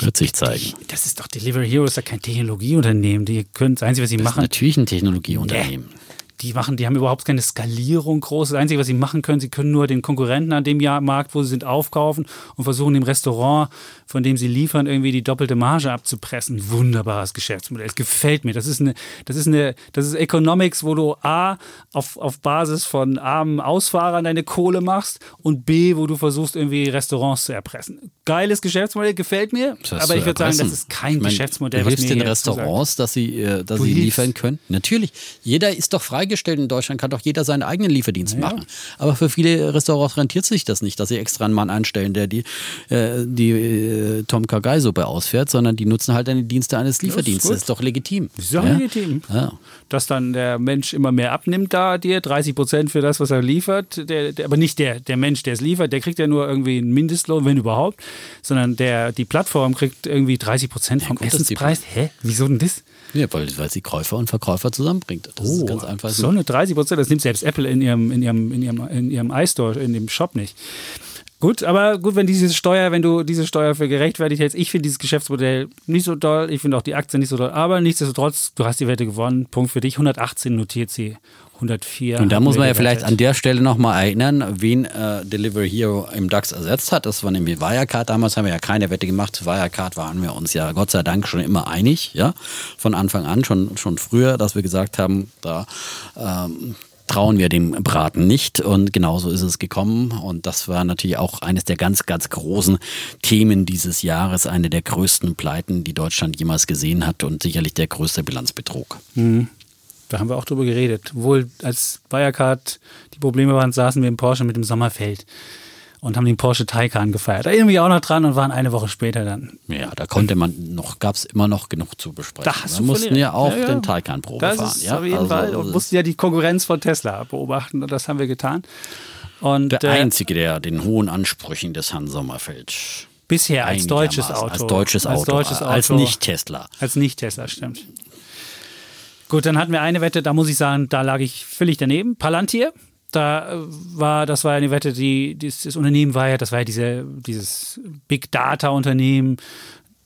Wird sich zeigen. Das ist doch Delivery Hero, ist ja kein Technologieunternehmen. Die können das Einzige, was sie das machen. Ist natürlich ein Technologieunternehmen. Yeah die machen, die haben überhaupt keine Skalierung groß. Das Einzige, was sie machen können, sie können nur den Konkurrenten an dem Markt, wo sie sind, aufkaufen und versuchen dem Restaurant, von dem sie liefern, irgendwie die doppelte Marge abzupressen. Wunderbares Geschäftsmodell. Es gefällt mir. Das ist eine, das ist eine, das ist Economics, wo du A auf, auf Basis von armen Ausfahrern deine Kohle machst und B, wo du versuchst, irgendwie Restaurants zu erpressen. Geiles Geschäftsmodell, gefällt mir. Aber ich würde sagen, das ist kein ich mein, Geschäftsmodell. Du hilfst den Restaurants, dass sie, äh, dass sie liefern können. Natürlich. Jeder ist doch frei freigestellt in Deutschland, kann doch jeder seinen eigenen Lieferdienst ja. machen. Aber für viele Restaurants rentiert sich das nicht, dass sie extra einen Mann einstellen, der die, äh, die äh, Tom Kagai-Suppe ausfährt, sondern die nutzen halt dann die Dienste eines Lieferdienstes. Das ist, das ist doch legitim. Das ist doch ja? legitim. Ja. Dass dann der Mensch immer mehr abnimmt da dir, 30 Prozent für das, was er liefert, der, der, aber nicht der, der Mensch, der es liefert, der kriegt ja nur irgendwie einen Mindestlohn, wenn überhaupt, sondern der, die Plattform kriegt irgendwie 30 Prozent vom Essenspreis. Hä? Wieso denn das? Ja, weil, weil sie Käufer und Verkäufer zusammenbringt. Das oh, ist ganz einfach so. So eine 30 Prozent, das nimmt selbst Apple in ihrem, in ihrem, in ihrem, in ihrem iStore, in dem Shop nicht. Gut, aber gut, wenn diese Steuer, wenn du diese Steuer für gerechtfertigt hältst, ich finde dieses Geschäftsmodell nicht so toll, ich finde auch die Aktien nicht so toll, aber nichtsdestotrotz, du hast die Wette gewonnen, Punkt für dich, 118 notiert sie 104. Und da muss man ja vielleicht an der Stelle nochmal erinnern, wen äh, Delivery Hero im DAX ersetzt hat. Das war nämlich Wirecard. Damals haben wir ja keine Wette gemacht. Wirecard waren wir uns ja Gott sei Dank schon immer einig, ja, von Anfang an, schon, schon früher, dass wir gesagt haben, da ähm, trauen wir dem Braten nicht. Und genauso ist es gekommen. Und das war natürlich auch eines der ganz, ganz großen Themen dieses Jahres. Eine der größten Pleiten, die Deutschland jemals gesehen hat und sicherlich der größte Bilanzbetrug. Mhm. Da haben wir auch drüber geredet. Wohl als Wirecard die Probleme waren, saßen wir im Porsche mit dem Sommerfeld und haben den Porsche Taycan gefeiert. Da erinnern wir auch noch dran und waren eine Woche später dann. Ja, da konnte man noch, gab es immer noch genug zu besprechen. Da wir mussten ja auch ja, ja. den Taycan Probe das fahren. Ja, auf jeden also, Fall. Und mussten ja die Konkurrenz von Tesla beobachten und das haben wir getan. Und, der äh, Einzige, der den hohen Ansprüchen des Herrn Sommerfeld bisher als deutsches Auto. Als deutsches Auto. Als, deutsches Auto, als nicht Tesla. Als nicht Tesla, stimmt. Gut, dann hatten wir eine Wette, da muss ich sagen, da lag ich völlig daneben. Palantir, da war, das war eine Wette, die, das Unternehmen war ja, das war ja diese, dieses Big Data Unternehmen,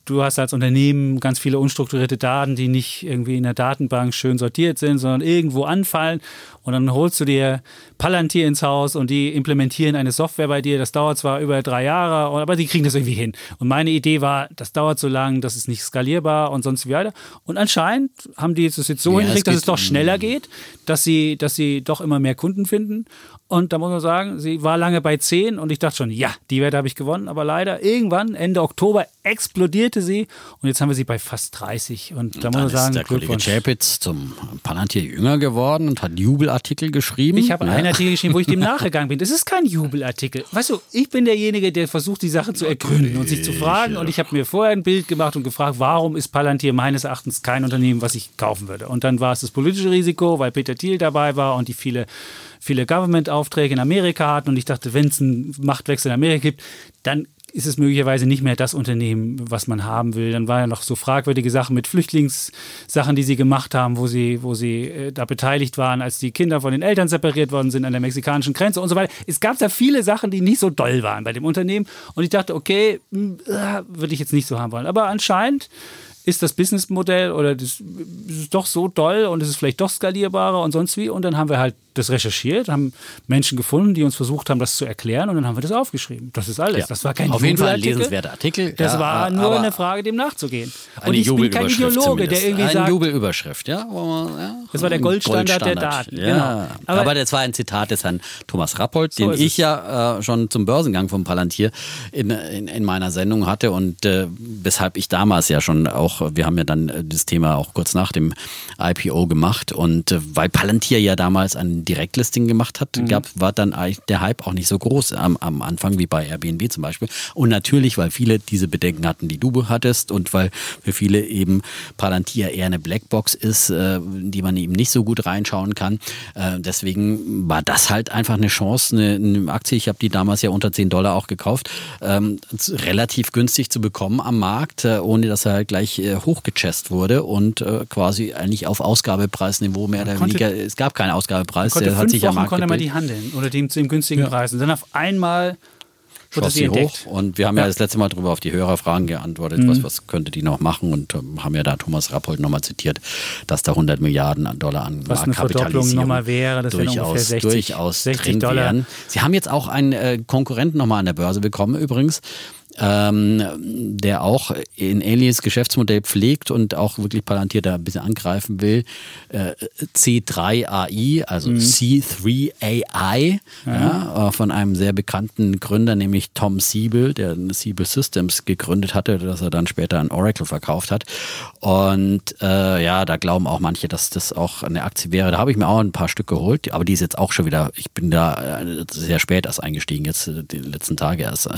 du hast als Unternehmen ganz viele unstrukturierte Daten, die nicht irgendwie in der Datenbank schön sortiert sind, sondern irgendwo anfallen. Und dann holst du dir Palantir ins Haus und die implementieren eine Software bei dir. Das dauert zwar über drei Jahre, aber die kriegen das irgendwie hin. Und meine Idee war, das dauert so lang, das ist nicht skalierbar und sonst wie weiter. Und anscheinend haben die das jetzt so ja, hingekriegt, dass es doch schneller geht, dass sie, dass sie doch immer mehr Kunden finden. Und da muss man sagen, sie war lange bei 10 und ich dachte schon, ja, die Wette habe ich gewonnen. Aber leider irgendwann, Ende Oktober, explodierte sie und jetzt haben wir sie bei fast 30. Und da und muss man sagen, ist der Kollege Chapitz zum Palantir jünger geworden und hat Jubelartikel geschrieben. Ich habe ja. einen Artikel geschrieben, wo ich dem nachgegangen bin. Das ist kein Jubelartikel. Weißt du, ich bin derjenige, der versucht, die Sache zu ergründen und sich zu fragen. Und ich habe mir vorher ein Bild gemacht und gefragt, warum ist Palantir meines Erachtens kein Unternehmen, was ich kaufen würde. Und dann war es das politische Risiko, weil Peter Thiel dabei war und die viele viele Government Millionenaufträge in Amerika hatten und ich dachte, wenn es einen Machtwechsel in Amerika gibt, dann ist es möglicherweise nicht mehr das Unternehmen, was man haben will. Dann war ja noch so fragwürdige Sachen mit Flüchtlingssachen, die sie gemacht haben, wo sie, wo sie äh, da beteiligt waren, als die Kinder von den Eltern separiert worden sind an der mexikanischen Grenze und so weiter. Es gab da viele Sachen, die nicht so doll waren bei dem Unternehmen. Und ich dachte, okay, mh, äh, würde ich jetzt nicht so haben wollen. Aber anscheinend ist das Businessmodell oder das ist doch so doll und es ist vielleicht doch skalierbarer und sonst wie. Und dann haben wir halt das recherchiert, haben Menschen gefunden, die uns versucht haben, das zu erklären und dann haben wir das aufgeschrieben. Das ist alles. Ja. Das war kein Auf jeden Fall ein lesenswerter Artikel. Das ja, war nur eine Frage, dem nachzugehen. Eine Und ich bin kein Ideologe, der irgendwie Eine sagt, Jubelüberschrift, ja. Das war der Ein Goldstandard der Goldstandard, Daten, genau. Aber, Aber- das war ein Zitat des Herrn Thomas Rappold, So den ich ja äh, schon zum Börsengang vom Palantir in, in, in meiner Sendung hatte und äh, weshalb ich damals ja schon auch, wir haben ja dann äh, das Thema auch kurz nach dem IPO gemacht und äh, weil Palantir ja damals ein Direktlisting gemacht hat, Mhm. gab, war dann eigentlich der Hype auch nicht so groß am, am Anfang wie bei Airbnb zum Beispiel. Und natürlich, weil viele diese Bedenken hatten, die du hattest und weil für viele eben Palantir eher eine Blackbox ist, äh, die man eben nicht so gut reinschauen kann. Äh, deswegen war das halt einfach eine Chance, eine, eine Aktie, ich habe die damals ja unter 10 Dollar auch gekauft, ähm, relativ günstig zu bekommen am Markt, äh, ohne dass er halt gleich äh, hochgechest wurde und äh, quasi eigentlich auf Ausgabepreisniveau mehr oder konnte- weniger, es gab keinen Ausgabepreis, konnte fünf sich Wochen konnte man die handeln unter dem zu dem günstigen Preis. Und dann auf einmal wurde schoss sie hoch. Und wir haben ja. Ja. Mhm. das letzte Mal darüber auf die Hörerfragen geantwortet, was, was könnte die noch machen und ähm, haben ja da Thomas Rappold nochmal zitiert, dass da 100 Milliarden Dollar an Was Marktkapitalisierung wäre, das durchaus, ungefähr 60 durchaus 60 drin Dollar. wären. Sie haben jetzt auch einen äh, Konkurrenten nochmal an der Börse bekommen übrigens. Ähm, der auch ein ähnliches Geschäftsmodell pflegt und auch wirklich Palantir da ein bisschen angreifen will. Äh, C3AI, also Mhm. C3AI, ja, äh, von einem sehr bekannten Gründer, nämlich Tom Siebel, der Siebel Systems gegründet hatte, das er dann später an Oracle verkauft hat. Und äh, ja, da glauben auch manche, dass das auch eine Aktie wäre. Da habe ich mir auch ein paar Stück geholt, aber die ist jetzt auch schon wieder, ich bin da äh, sehr spät erst eingestiegen, jetzt äh, die letzten Tage erst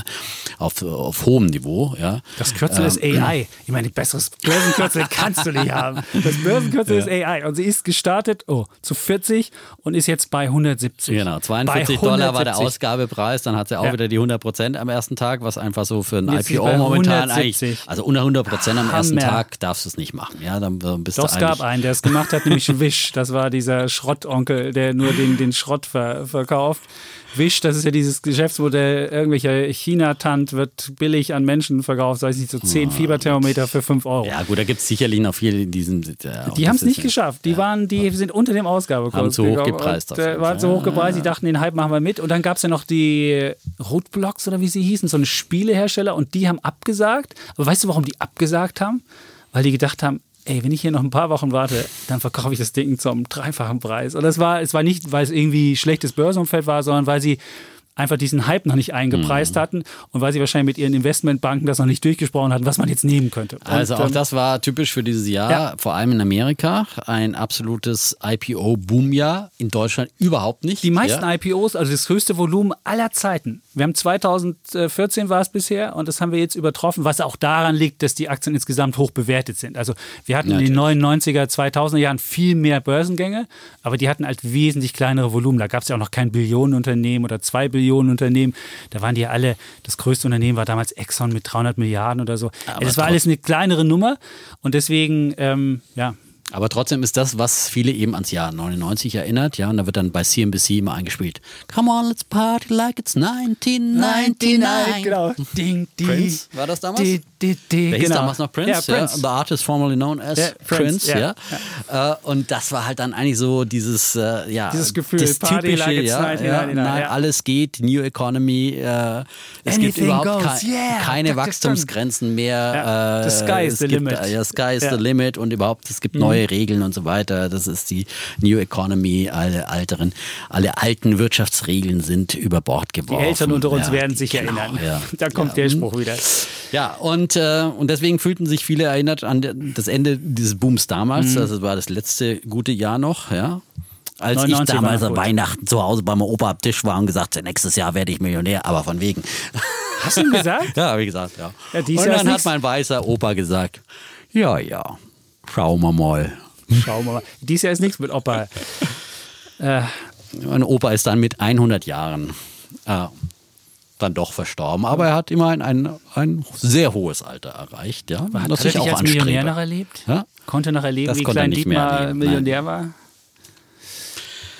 auf, auf hohem Niveau. Ja. Das Kürzel ist Ähm, AI. Ich meine, besseres Börsenkürzel kannst du nicht haben. Das Börsenkürzel ist AI. Und sie ist gestartet oh, zu 40 und ist jetzt bei 170. Genau, 42 Bei Dollar war der 170. Ausgabepreis, dann hat sie auch Ja. wieder die 100 Prozent am ersten Tag, was einfach so für ein Jetzt ist IPO momentan 170. eigentlich, also unter 100 Prozent am ersten. Tag darfst du es nicht machen, ja, dann bist Doch, es gab einen, der es gemacht hat, nämlich Wish. Das war dieser Schrottonkel, der nur den, den Schrott ver verkauft. Wish, das ist ja dieses Geschäftsmodell, irgendwelcher China-Tant wird billig an Menschen verkauft, sei es nicht so 10 Fieberthermometer für 5 Euro. Ja gut, da gibt es sicherlich noch viele in diesem... Ja, Die haben es nicht geschafft. Die waren, die sind unter dem Ausgabekurs. Haben zu hoch gepreist Und, äh, waren zu hoch gepreist. Die dachten, den Hype machen wir mit. Und dann gab es ja noch die Rootblocks oder wie sie hießen, so eine Spielehersteller. Und die haben abgesagt. Aber weißt du, warum die abgesagt haben? Weil die gedacht haben, ey, wenn ich hier noch ein paar Wochen warte, dann verkaufe ich das Ding zum dreifachen Preis. Und das war, es war nicht, weil es irgendwie schlechtes Börsenumfeld war, sondern weil sie einfach diesen Hype noch nicht eingepreist Mhm. hatten und weil sie wahrscheinlich mit ihren Investmentbanken das noch nicht durchgesprochen hatten, was man jetzt nehmen könnte. Und, Also auch ähm, das war typisch für dieses Jahr, Ja. vor allem in Amerika, ein absolutes IPO-Boom-Jahr, in Deutschland überhaupt nicht. Die meisten ja. IPOs, also das höchste Volumen aller Zeiten. Wir haben 2014 war es bisher und das haben wir jetzt übertroffen, was auch daran liegt, dass die Aktien insgesamt hoch bewertet sind. Also wir hatten in den 99er, 2000er Jahren viel mehr Börsengänge, aber die hatten halt wesentlich kleinere Volumen. Da gab es ja auch noch kein Billionenunternehmen oder zwei Billionen Unternehmen. Da waren die ja alle, das größte Unternehmen war damals Exxon mit 300 Milliarden oder so. Aber das war alles eine kleinere Nummer und deswegen, ähm, ja, Aber trotzdem ist das, was viele eben ans Jahr 99 erinnert, ja, und da wird dann bei CNBC immer eingespielt. Come on, let's party like it's 1999. genau. Ding, die. Prince, war das damals? Die, die, die, Der hieß genau. damals noch Prince, Ja, ja, Prince. the artist formerly known as Ja, Prince, Prince, ja. Äh, und das war halt dann eigentlich so dieses, äh, ja, Dieses Gefühl, das Party typische, like ja, 1999, ja, nein, ja. alles geht, New Economy, äh, es gibt Anything überhaupt goes, kei- yeah, keine. Wachstumsgrenzen mehr. Ja, äh, the sky is the gibt, limit. Ja, sky is Ja. Mhm. the limit und überhaupt, es gibt neue Regeln und so weiter. Das ist die New Economy, alle alteren, alle alten Wirtschaftsregeln sind über Bord Die geworfen. Eltern unter uns Ja, werden sich genau, erinnern. Ja. Da kommt ja. der Spruch wieder. Ja, und, äh, und deswegen fühlten sich viele erinnert an das Ende dieses Booms damals. Mhm. Das war das letzte gute Jahr noch, ja. Als 99 ich damals an. Weihnachten zu Hause bei meinem Opa am Tisch war und gesagt habe, nächstes Jahr werde ich Millionär, aber von wegen. Hast du ihm gesagt? Ja, habe ich gesagt, ja. Ja, und dann hat mein weißer Opa gesagt, ja, ja, schauen wir mal. Schauen wir mal. Dies Jahr ist nichts mit Opa. Äh, mein Opa ist dann mit 100 Jahren äh, dann doch verstorben. Aber er hat immerhin ein, ein sehr hohes Alter erreicht. Ja, hat er sich auch als Millionär noch erlebt? Ja? Konnte noch erleben, das wie klein Dietmar Millionär war?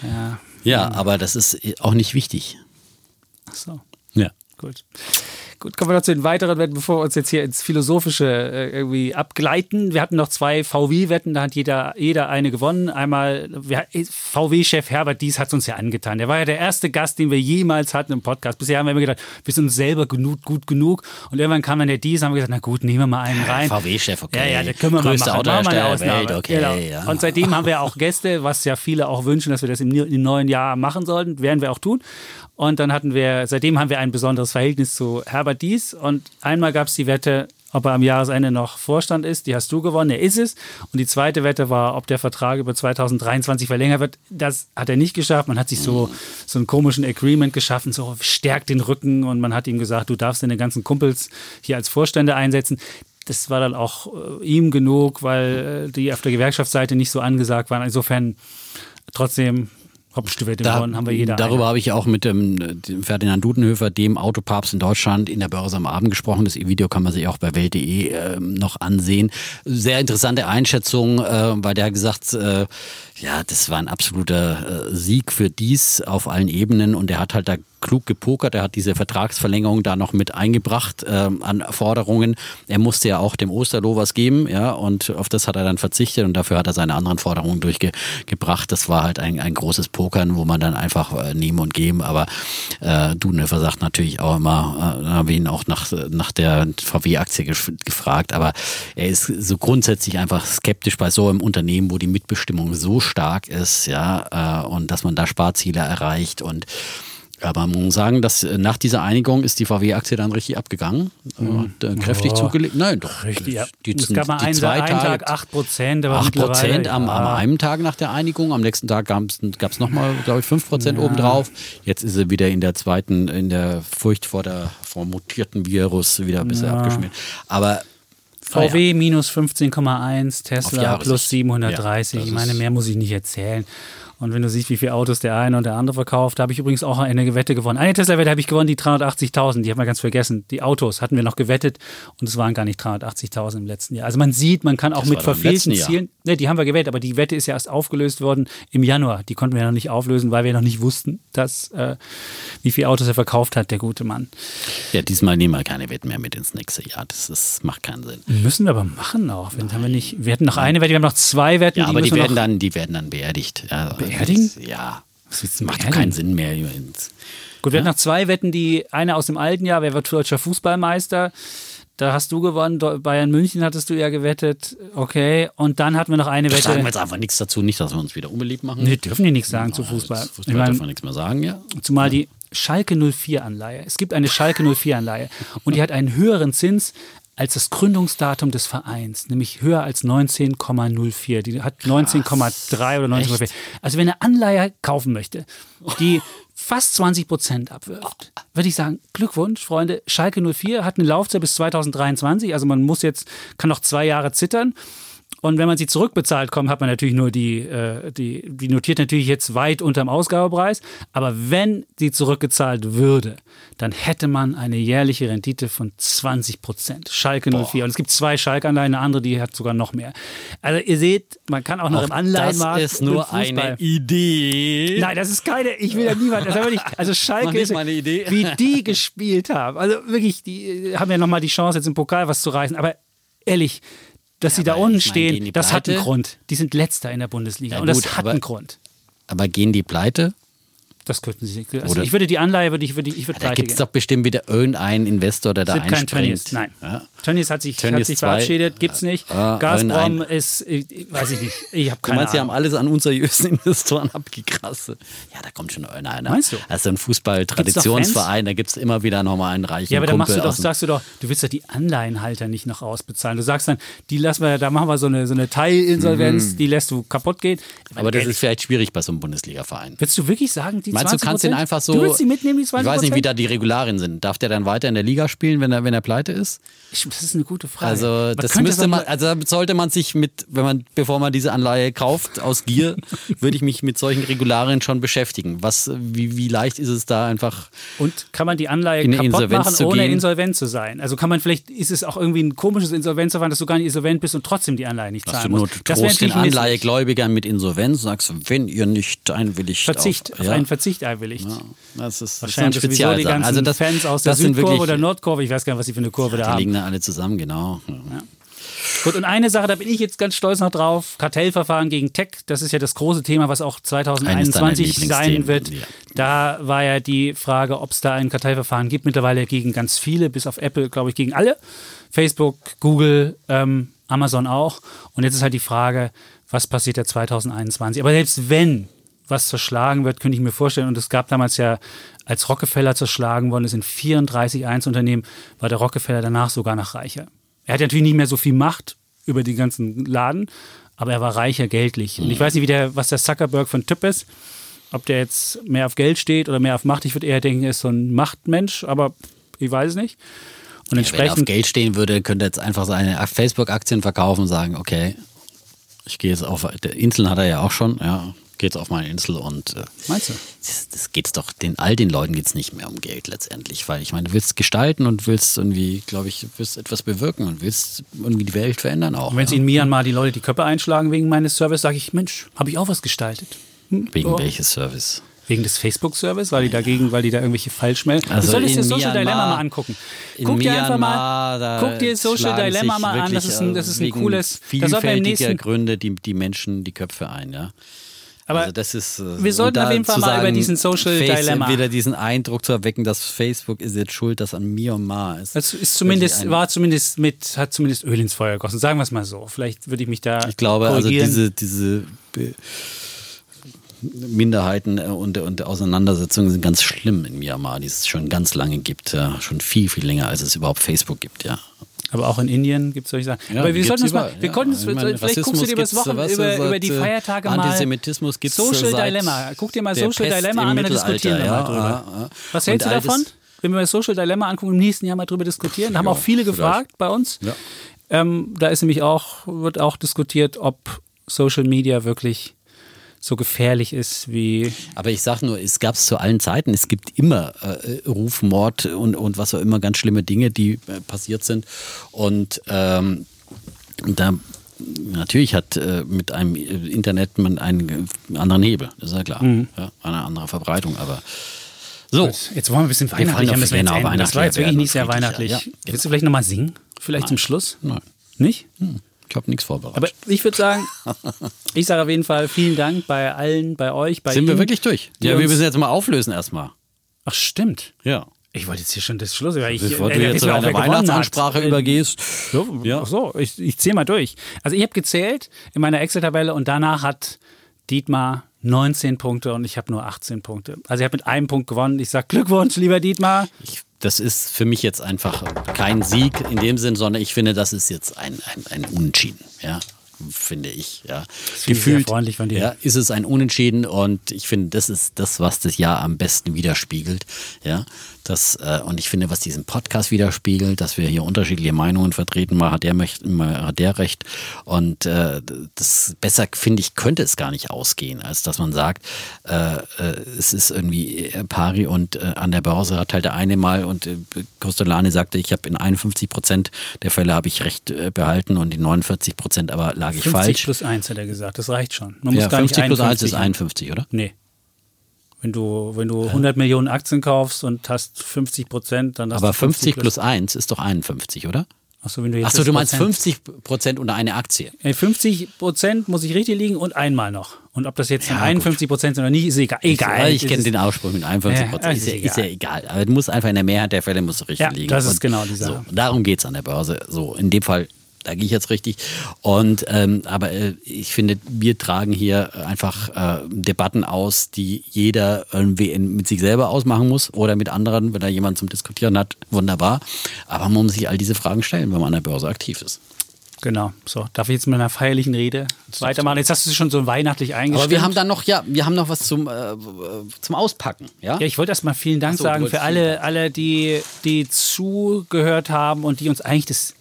Ja. ja, aber das ist auch nicht wichtig. Ach so. Ja. Gut. Gut, kommen wir noch zu den weiteren Wetten, bevor wir uns jetzt hier ins Philosophische äh, irgendwie abgleiten. Wir hatten noch zwei VW-Wetten, da hat jeder, jeder eine gewonnen. Einmal VW-Chef Herbert Dies hat es uns ja angetan. Der war ja der erste Gast, den wir jemals hatten im Podcast. Bisher haben wir immer gedacht, wir sind uns selber genug, gut genug. Und irgendwann kam dann der Dies, haben wir gesagt, na gut, nehmen wir mal einen rein. VW-Chef, okay. Ja, ja, da können wir Größte mal machen. Machen wir eine Welt, okay. Genau. Ja. Und seitdem haben wir auch Gäste, was ja viele auch wünschen, dass wir das im, im neuen Jahr machen sollten. Werden wir auch tun. Und dann hatten wir, seitdem haben wir ein besonderes Verhältnis zu Herbert Dies. Und einmal gab es die Wette, ob er am Jahresende noch Vorstand ist. Die hast du gewonnen, er ist es. Und die zweite Wette war, ob der Vertrag über 2023 verlängert wird. Das hat er nicht geschafft. Man hat sich so, so einen komischen Agreement geschaffen, so stärkt den Rücken. Und man hat ihm gesagt, du darfst deine ganzen Kumpels hier als Vorstände einsetzen. Das war dann auch äh, ihm genug, weil äh, die auf der Gewerkschaftsseite nicht so angesagt waren. Insofern trotzdem Hauptstück da, haben wir jeder. Darüber habe ich auch mit dem, dem, Ferdinand Dudenhöfer, dem Autopapst in Deutschland, in der Börse am Abend gesprochen. Das Video kann man sich auch bei Welt.de äh, noch ansehen. Sehr interessante Einschätzung, äh, weil der hat gesagt, äh, ja, das war ein absoluter äh, Sieg für dies auf allen Ebenen und er hat halt da klug gepokert. Er hat diese Vertragsverlängerung da noch mit eingebracht äh, an Forderungen. Er musste ja auch dem Osterloh was geben, ja, und auf das hat er dann verzichtet und dafür hat er seine anderen Forderungen durchgebracht. Das war halt ein, ein großes Pokern, wo man dann einfach äh, nehmen und geben. Aber äh, Dudenhöfer sagt natürlich auch immer, äh, haben wir ihn auch nach, nach der VW-Aktie gefragt, aber er ist so grundsätzlich einfach skeptisch bei so einem Unternehmen, wo die Mitbestimmung so stark ist, ja, äh, und dass man da Sparziele erreicht und aber man muss sagen, dass äh, nach dieser Einigung ist die VW-Aktie dann richtig abgegangen. Mhm. Äh, kräftig oh, zugelegt. Nein, doch. Richtig, ja. Die, es gab mal einen, zwei einen Tag 8 Prozent. 8 Prozent am, ja. am einem Tag nach der Einigung. Am nächsten Tag gab es nochmal, glaube ich, 5 Prozent ja. obendrauf. Jetzt ist sie wieder in der zweiten, in der Furcht vor der vor mutierten Virus wieder ein bisschen ja. abgeschmiert. Aber VW minus 15,1, Tesla plus 730. Ja, ich meine, mehr muss ich nicht erzählen. Und wenn du siehst, wie viele Autos der eine und der andere verkauft, da habe ich übrigens auch eine Wette gewonnen. Eine Tesla-Wette habe ich gewonnen, die 380.000, die haben wir ganz vergessen. Die Autos hatten wir noch gewettet und es waren gar nicht 380.000 im letzten Jahr. Also man sieht, man kann auch das mit verfehlten Zielen, ne, die haben wir gewettet, aber die Wette ist ja erst aufgelöst worden im Januar. Die konnten wir noch nicht auflösen, weil wir noch nicht wussten, dass, äh, wie viele Autos er verkauft hat, der gute Mann. Ja, diesmal nehmen wir keine Wetten mehr mit ins nächste Jahr. Das, ist, macht keinen Sinn. Müssen wir aber machen auch. Wenn, haben wir, nicht, wir hatten noch eine Wette, wir haben noch zwei Wetten. Ja, aber die, die werden, dann, die werden dann beerdigt. Ja, beerdigen? Ja. Das macht keinen Sinn mehr. Gut, wir ja? hatten noch zwei Wetten, die eine aus dem alten Jahr, wer wird deutscher Fußballmeister? Da hast du gewonnen, Bayern München hattest du ja gewettet. Okay, und dann hatten wir noch eine Wette. Sagen wir jetzt einfach nichts dazu, nicht, dass wir uns wieder unbeliebt machen. Nee, dürfen die nichts sagen ja, zu Fußball. Fußball ich mein, darf man nichts mehr sagen, ja. Zumal ja. die Schalke 04 Anleihe. Es gibt eine Schalke 04 Anleihe und die hat einen höheren Zins als das Gründungsdatum des Vereins, nämlich höher als 19,04. Die hat 19,3 oder 19,4. Also wenn eine Anleihe kaufen möchte, die fast 20 Prozent abwirft, würde ich sagen, Glückwunsch, Freunde. Schalke 04 hat eine Laufzeit bis 2023, also man muss jetzt, kann noch zwei Jahre zittern. Und wenn man sie zurückbezahlt kommt, hat man natürlich nur die, äh, die, die notiert natürlich jetzt weit unter dem Ausgabepreis. Aber wenn sie zurückgezahlt würde, dann hätte man eine jährliche Rendite von 20 Prozent. Schalke 04. Boah. Und es gibt zwei Schalke-Anleihen, eine andere, die hat sogar noch mehr. Also ihr seht, man kann auch noch auch im Anleihenmarkt. Das ist nur eine Idee. Nein, das ist keine, ich will ja niemand, das wirklich, also Schalke ist, meine Idee. wie die gespielt haben. Also wirklich, die haben ja nochmal die Chance, jetzt im Pokal was zu reißen. Aber ehrlich, dass ja, sie da unten stehen, das hat einen Grund. Die sind letzter in der Bundesliga ja, und das hat aber, einen Grund. Aber gehen die pleite? Das könnten sie. Also ich würde die Anleihe, würde ich, würde ich würde ja, Da gibt es doch bestimmt wieder irgendeinen Investor, der da einspringt. Kein Tönnies, nein. Ja. Tönnies hat sich, Tönnies hat sich verabschiedet, gibt es nicht. Ah, Gazprom ist, weiß ich nicht. Ich habe keine Du meinst, sie haben alles an unseriösen Investoren abgekrasst. Ja, da kommt schon einer. Meinst du? Also ein Fußball-Traditionsverein, da gibt es immer wieder nochmal einen reichen Ja, aber dann machst du doch, sagst du doch, du willst ja die Anleihenhalter nicht noch ausbezahlen. Du sagst dann, die lassen wir, da machen wir so eine, so eine Teilinsolvenz, mhm. die lässt du kaputt gehen. Aber das ist vielleicht schwierig bei so einem Bundesliga-Verein. Willst du wirklich sagen, die Meinst du, kannst den einfach so. Du willst die mitnehmen, die 20 Ich weiß nicht, wie da die Regularien sind. Darf der dann weiter in der Liga spielen, wenn er, wenn er pleite ist? Das ist eine gute Frage. Also Man das müsste man, also da sollte man sich mit, wenn man, bevor man diese Anleihe kauft, aus Gier, würde ich mich mit solchen Regularien schon beschäftigen. Was, wie, wie leicht ist es da einfach? Und kann man die Anleihe in kaputt Insolvenz machen, ohne gehen? insolvent zu sein? Also kann man vielleicht, ist es auch irgendwie ein komisches Insolvenzverfahren, dass du gar nicht insolvent bist und trotzdem die Anleihe nicht du zahlen nur musst. Das wäre trost den. Anleihegläubigern mit Insolvenz sagst, wenn ihr nicht einwilligt. Verzicht, auf, auf ja, einen Verzicht einwilligt. das ist, das ist Wahrscheinlich ein sowieso die ganzen Also das, Fans aus der das Südkurve wirklich, oder Nordkurve, ich weiß gar nicht, was sie für eine Kurve da Die haben. liegen da alle zusammen, genau. Gut, und eine Sache, da bin ich jetzt ganz stolz noch drauf, Kartellverfahren gegen Tech, das ist ja das große Thema, was auch Eines 2021 deiner sein wird. ja. Da war ja die Frage, ob es da ein Kartellverfahren gibt, mittlerweile gegen ganz viele, bis auf Apple, glaube ich, gegen alle. Facebook, Google, ähm, Amazon auch. Und jetzt ist halt die Frage, was passiert ja 2021? Aber selbst wenn was zerschlagen wird, könnte ich mir vorstellen, und es gab damals ja, als Rockefeller zerschlagen worden ist in 34 Einzelunternehmen, war der Rockefeller danach sogar noch reicher. Er hat natürlich nicht mehr so viel Macht über die ganzen Laden, aber er war reicher geldlich. Und ich weiß nicht, wie der, was der Zuckerberg ein Typ ist. Ob der jetzt mehr auf Geld steht oder mehr auf Macht. Ich würde eher denken, er ist so ein Machtmensch, aber ich weiß es nicht. Und Wenn er auf entsprechend Geld stehen würde, könnte er jetzt einfach seine Facebook-Aktien verkaufen und sagen, okay, ich gehe jetzt auf, Inseln hat er ja auch schon, ja, jetzt auf meine Insel und äh, Meinst du? das, das geht's doch, den, all den Leuten geht es nicht mehr um Geld letztendlich, weil ich meine, du willst gestalten und willst irgendwie, glaube ich, willst etwas bewirken und willst irgendwie die Welt verändern auch. Und wenn ja. sie in Myanmar die Leute die Köpfe einschlagen wegen meines Service, sage ich, Mensch, habe ich auch was gestaltet. Hm? Wegen Oh. welches Service? Wegen des Facebook-Service, weil die dagegen, weil die da irgendwelche Falschmeldungen. Also du solltest dir Social Myanmar- Dilemma mal angucken. in Guck dir einfach Myanmar, da mal, guck dir Social Dilemma mal an. Das ist ein, das ist ein wegen cooles. Da sollten wir im nächsten. Gründe die, die Menschen die Köpfe ein, ja. Aber also das ist, äh, wir sollten auf jeden Fall mal über diesen Social Face- Dilemma- Wieder diesen Eindruck zu erwecken, dass Facebook ist jetzt schuld, dass an Myanmar ist. das ist zumindest, war zumindest mit, hat zumindest Öl ins Feuer gegossen. Sagen wir es mal so. Vielleicht würde ich mich da. Ich glaube, also diese, diese Minderheiten und, und Auseinandersetzungen sind ganz schlimm in Myanmar, die es schon ganz lange gibt, ja. schon viel, viel länger, als es überhaupt Facebook gibt, ja. Aber auch in Indien gibt es solche Sachen. Ja, Aber wir sollten uns mal, wir ja. konnten es, vielleicht guckst du dir übers Rassismus Wochen, gibt's, über, du, über die seit, äh, Feiertage mal. Antisemitismus gibt's Social seit Dilemma. Guck dir mal Social Dilemma an und dann diskutieren wir ja, mal drüber. ja. Was hältst Und du davon? das- Wenn wir das Social Dilemma angucken, im nächsten Jahr mal drüber diskutieren. Da haben auch viele vielleicht. gefragt bei uns. Ähm, da ist nämlich auch, wird auch diskutiert, ob Social Media wirklich so gefährlich ist wie. Aber ich sag nur, es gab es zu allen Zeiten. Es gibt immer äh, Rufmord und, und was auch immer, ganz schlimme Dinge, die äh, passiert sind. Und ähm, da natürlich hat äh, mit einem Internet man einen äh, anderen Hebel, das ist ja klar. Mhm. Ja, eine andere Verbreitung, aber so. Jetzt wollen wir ein bisschen weihnachtlich. wir jetzt genau. Das war jetzt wirklich nicht sehr weihnachtlich. Ja, Willst du vielleicht nochmal singen? Vielleicht zum Schluss? Nein, Nicht? hm, ich habe nichts vorbereitet. Aber ich würde sagen, ich sage auf jeden Fall vielen Dank bei allen, bei euch, bei Sind wir Ihnen, wirklich durch? Ja, wir müssen jetzt mal auflösen erstmal. Ach, stimmt. Ja. Ich wollte jetzt hier schon das Schluss, weil ich, Bevor äh, du da jetzt zu wir wer gewonnen Weihnachtsansprache hat. übergehst. So, Ja. Ach so, ich, ich zähle mal durch. Also ich habe gezählt in meiner Excel-Tabelle und danach hat Dietmar 19 Punkte und ich habe nur 18 Punkte. Also ich habe mit einem Punkt gewonnen. Ich sage Glückwunsch, lieber Dietmar. Ich, das ist für mich jetzt einfach kein Sieg in dem Sinn, sondern ich finde, das ist jetzt ein, ein, ein Unentschieden, ja, finde ich. Ja. dir. Ja, ist es ein Unentschieden und ich finde, das ist das, was das Jahr am besten widerspiegelt. Ja, das, äh, und ich finde, was diesen Podcast widerspiegelt, dass wir hier unterschiedliche Meinungen vertreten, mal hat der, möcht- mal hat der recht. Und äh, das besser, finde ich, könnte es gar nicht ausgehen, als dass man sagt, äh, äh, es ist irgendwie äh, pari und äh, an der Börse hat halt der eine mal und äh, Costolani sagte, ich habe in 51 Prozent der Fälle habe ich recht behalten und in 49 Prozent aber lag ich 50 falsch. plus 1 hat er gesagt. Das reicht schon. Man ja, muss gar 50 nicht plus 1 ist 51 51, oder? Nee. Wenn du, wenn du 100 Millionen Aktien kaufst und hast 50 Prozent, dann hast Aber du 50 plus 1 ist doch 51, oder? Achso, wenn du jetzt Achso, du meinst Prozent- 50 Prozent unter eine Aktie. Äh, 50 Prozent muss ich richtig liegen und einmal noch. Und ob das jetzt Ja, dann 51 Prozent sind oder nicht, ist egal. Egal. Ich, ich kenne den Ausspruch mit 51 Ja, Prozent. ist ist, ja, ist ja egal. egal. Aber du musst einfach in der Mehrheit der Fälle musst du richtig Ja, liegen. das ist Und genau die Sache. So, darum geht es an der Börse. So, in dem Fall, da gehe ich jetzt richtig. Und ähm, aber äh, ich finde, wir tragen hier einfach äh, Debatten aus, die jeder irgendwie in, mit sich selber ausmachen muss oder mit anderen, wenn da jemand zum Diskutieren hat, wunderbar. Aber man muss sich all diese Fragen stellen, wenn man an der Börse aktiv ist. Genau. So, darf ich jetzt mit einer feierlichen Rede weitermachen? Jetzt hast du es schon so weihnachtlich eingestellt. Aber wir haben dann noch, ja, wir haben noch was zum, äh, zum Auspacken. Ja, Ja, ich wollte erstmal vielen Dank so, sagen für alle, alle die, die zugehört haben und die uns eigentlich das,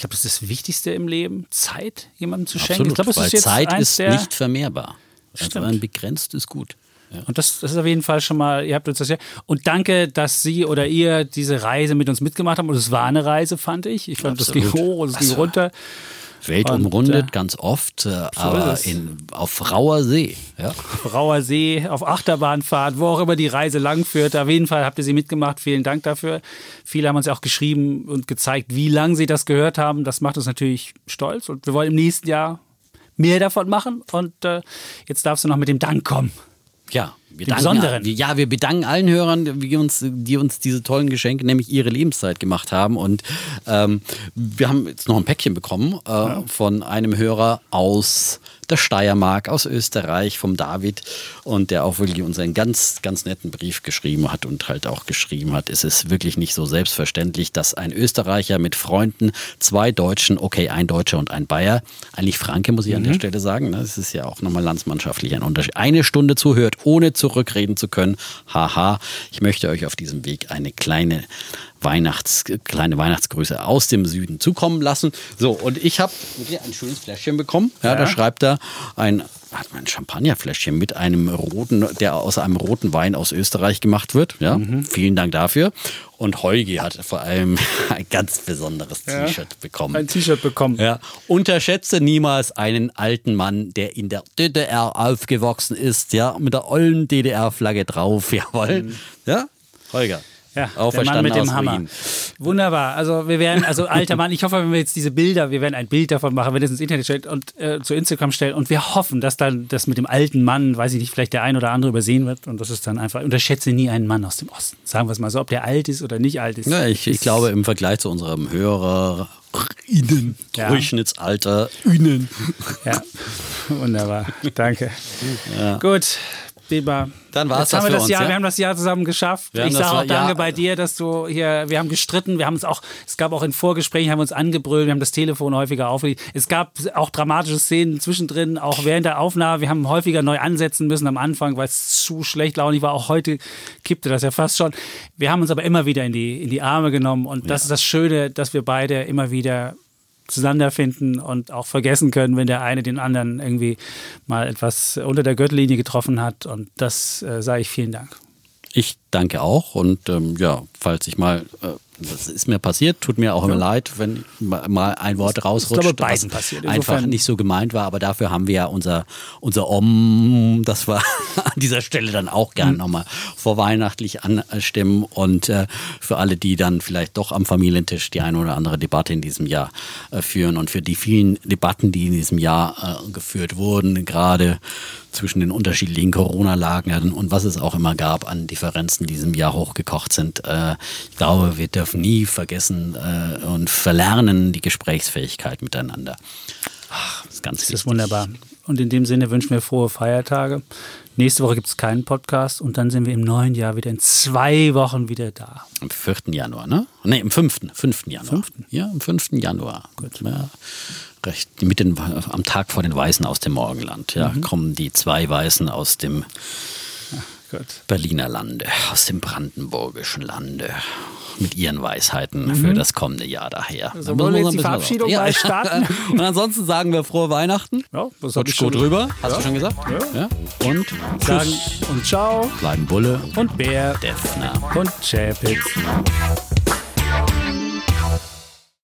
ich glaube, das ist das Wichtigste im Leben, Zeit jemandem zu schenken. Ich absolut. glaube, das weil ist jetzt Zeit ist nicht vermehrbar. Also Stimmt. ein begrenztes Gut. Ja. Und das, das ist auf jeden Fall schon mal, ihr habt uns das ja. Und danke, dass Sie oder ihr diese Reise mit uns mitgemacht haben. Und es war eine Reise, fand ich. Ich fand, das ging Absolut. hoch und es ging Also, runter. Welt Und, umrundet äh, ganz oft, äh, aber in, auf rauer See. Ja. Rauer See, auf Achterbahnfahrt, wo auch immer die Reise lang führt. Auf jeden Fall habt ihr sie mitgemacht. Vielen Dank dafür. Viele haben uns auch geschrieben und gezeigt, wie lange sie das gehört haben. Das macht uns natürlich stolz. Und wir wollen im nächsten Jahr mehr davon machen. Und äh, jetzt darfst du noch mit dem Dank kommen. Ja, wir danken, Besonderen. Ja, wir bedanken allen Hörern, die uns, die uns diese tollen Geschenke, nämlich ihre Lebenszeit gemacht haben. Und ähm, wir haben jetzt noch ein Päckchen bekommen äh, von einem Hörer aus der Steiermark, aus Österreich, vom David. Und der auch wirklich uns einen ganz, ganz netten Brief geschrieben hat und halt auch geschrieben hat, es ist wirklich nicht so selbstverständlich, dass ein Österreicher mit Freunden, zwei Deutschen, okay, ein Deutscher und ein Bayer, eigentlich Franke, muss ich an der Stelle sagen, ne? das ist ja auch nochmal landsmannschaftlich ein Unterschied, eine Stunde zuhört, ohne zurückreden zu können. Haha, ich möchte euch auf diesem Weg eine kleine Weihnachts, kleine Weihnachtsgrüße aus dem Süden zukommen lassen. So, und ich habe ein schönes Fläschchen bekommen. Ja, Ja. da schreibt er ein, hat ein Champagnerfläschchen mit einem roten, der aus einem roten Wein aus Österreich gemacht wird. Ja, Mhm. vielen Dank dafür. Und Heugi hat vor allem ein ganz besonderes Ja. T-Shirt bekommen. Ein T-Shirt bekommen. Ja. Unterschätze niemals einen alten Mann, der in der DDR aufgewachsen ist, ja, mit der ollen DDR-Flagge drauf, jawohl. Ja, Holger. Ja, der Mann mit dem Hammer. Wunderbar. Also wir werden, also alter Mann, ich hoffe, wenn wir jetzt diese Bilder, wir werden ein Bild davon machen, wenn wir das ins Internet stellen und äh, zu Instagram stellen und wir hoffen, dass dann das mit dem alten Mann, weiß ich nicht, vielleicht der ein oder andere übersehen wird und das ist dann einfach, unterschätze nie einen Mann aus dem Osten. Sagen wir es mal so, ob der alt ist oder nicht alt ist. Ja, ich, ich glaube, im Vergleich zu unserem HörerInnen, Ja. Durchschnittsalter, innen. Ja, wunderbar. Danke. Gut. Biber. Dann war's Jetzt das haben wir für das uns, Jahr, ja? Wir haben das Jahr zusammen geschafft. Ich sage auch danke ja. bei dir, dass du hier, wir haben gestritten, wir haben uns auch, es gab auch in Vorgesprächen, haben wir uns angebrüllt, wir haben das Telefon häufiger aufgelegt. Es gab auch dramatische Szenen zwischendrin, auch während der Aufnahme. Wir haben häufiger neu ansetzen müssen am Anfang, weil es zu schlecht launig war. Auch heute kippte das ja fast schon. Wir haben uns aber immer wieder in die, in die Arme genommen und das ist das Schöne, dass wir beide immer wieder zueinander finden und auch vergessen können, wenn der eine den anderen irgendwie mal etwas unter der Gürtellinie getroffen hat. Und das äh, sage ich vielen Dank. Ich danke auch und ähm, ja, falls ich mal, äh, das ist mir passiert, tut mir auch immer leid, wenn ma- mal ein Wort rausrutscht, glaube, beiden was passiert. einfach Insofern- nicht so gemeint war, aber dafür haben wir ja unser, unser Om, das wir an dieser Stelle dann auch Mhm. gern nochmal vorweihnachtlich anstimmen. Und äh, für alle, die dann vielleicht doch am Familientisch die eine oder andere Debatte in diesem Jahr äh, führen. Und für die vielen Debatten, die in diesem Jahr äh, geführt wurden, gerade zwischen den unterschiedlichen Corona-Lagen und was es auch immer gab an Differenzen, die diesem Jahr hochgekocht sind. Äh, ich glaube, wir dürfen nie vergessen äh, und verlernen die Gesprächsfähigkeit miteinander. Ach, das ist ganz Das ist wunderbar. Und in dem Sinne wünschen wir frohe Feiertage. Nächste Woche gibt es keinen Podcast und dann sind wir im neuen Jahr wieder in zwei Wochen wieder da. Am 4. Januar, ne? Ne, im 5. 5. Januar. 5. Ja, am 5. Januar. Gut. Ja, recht mit den, am Tag vor den Weißen aus dem Morgenland. Ja, kommen die zwei Weißen aus dem Gut. Berliner Lande, aus dem brandenburgischen Lande. Mit ihren Weisheiten für das kommende Jahr daher. Also wollen wir jetzt die Verabschiedung mal starten? Und ansonsten sagen wir frohe Weihnachten. Ja, das hab Rutsch ich schon- gut rüber. Hast Ja. du schon gesagt? Ja. Und Sagen tschüss. und ciao Bleiben Bulle. und Bär Defner. und Chapitz.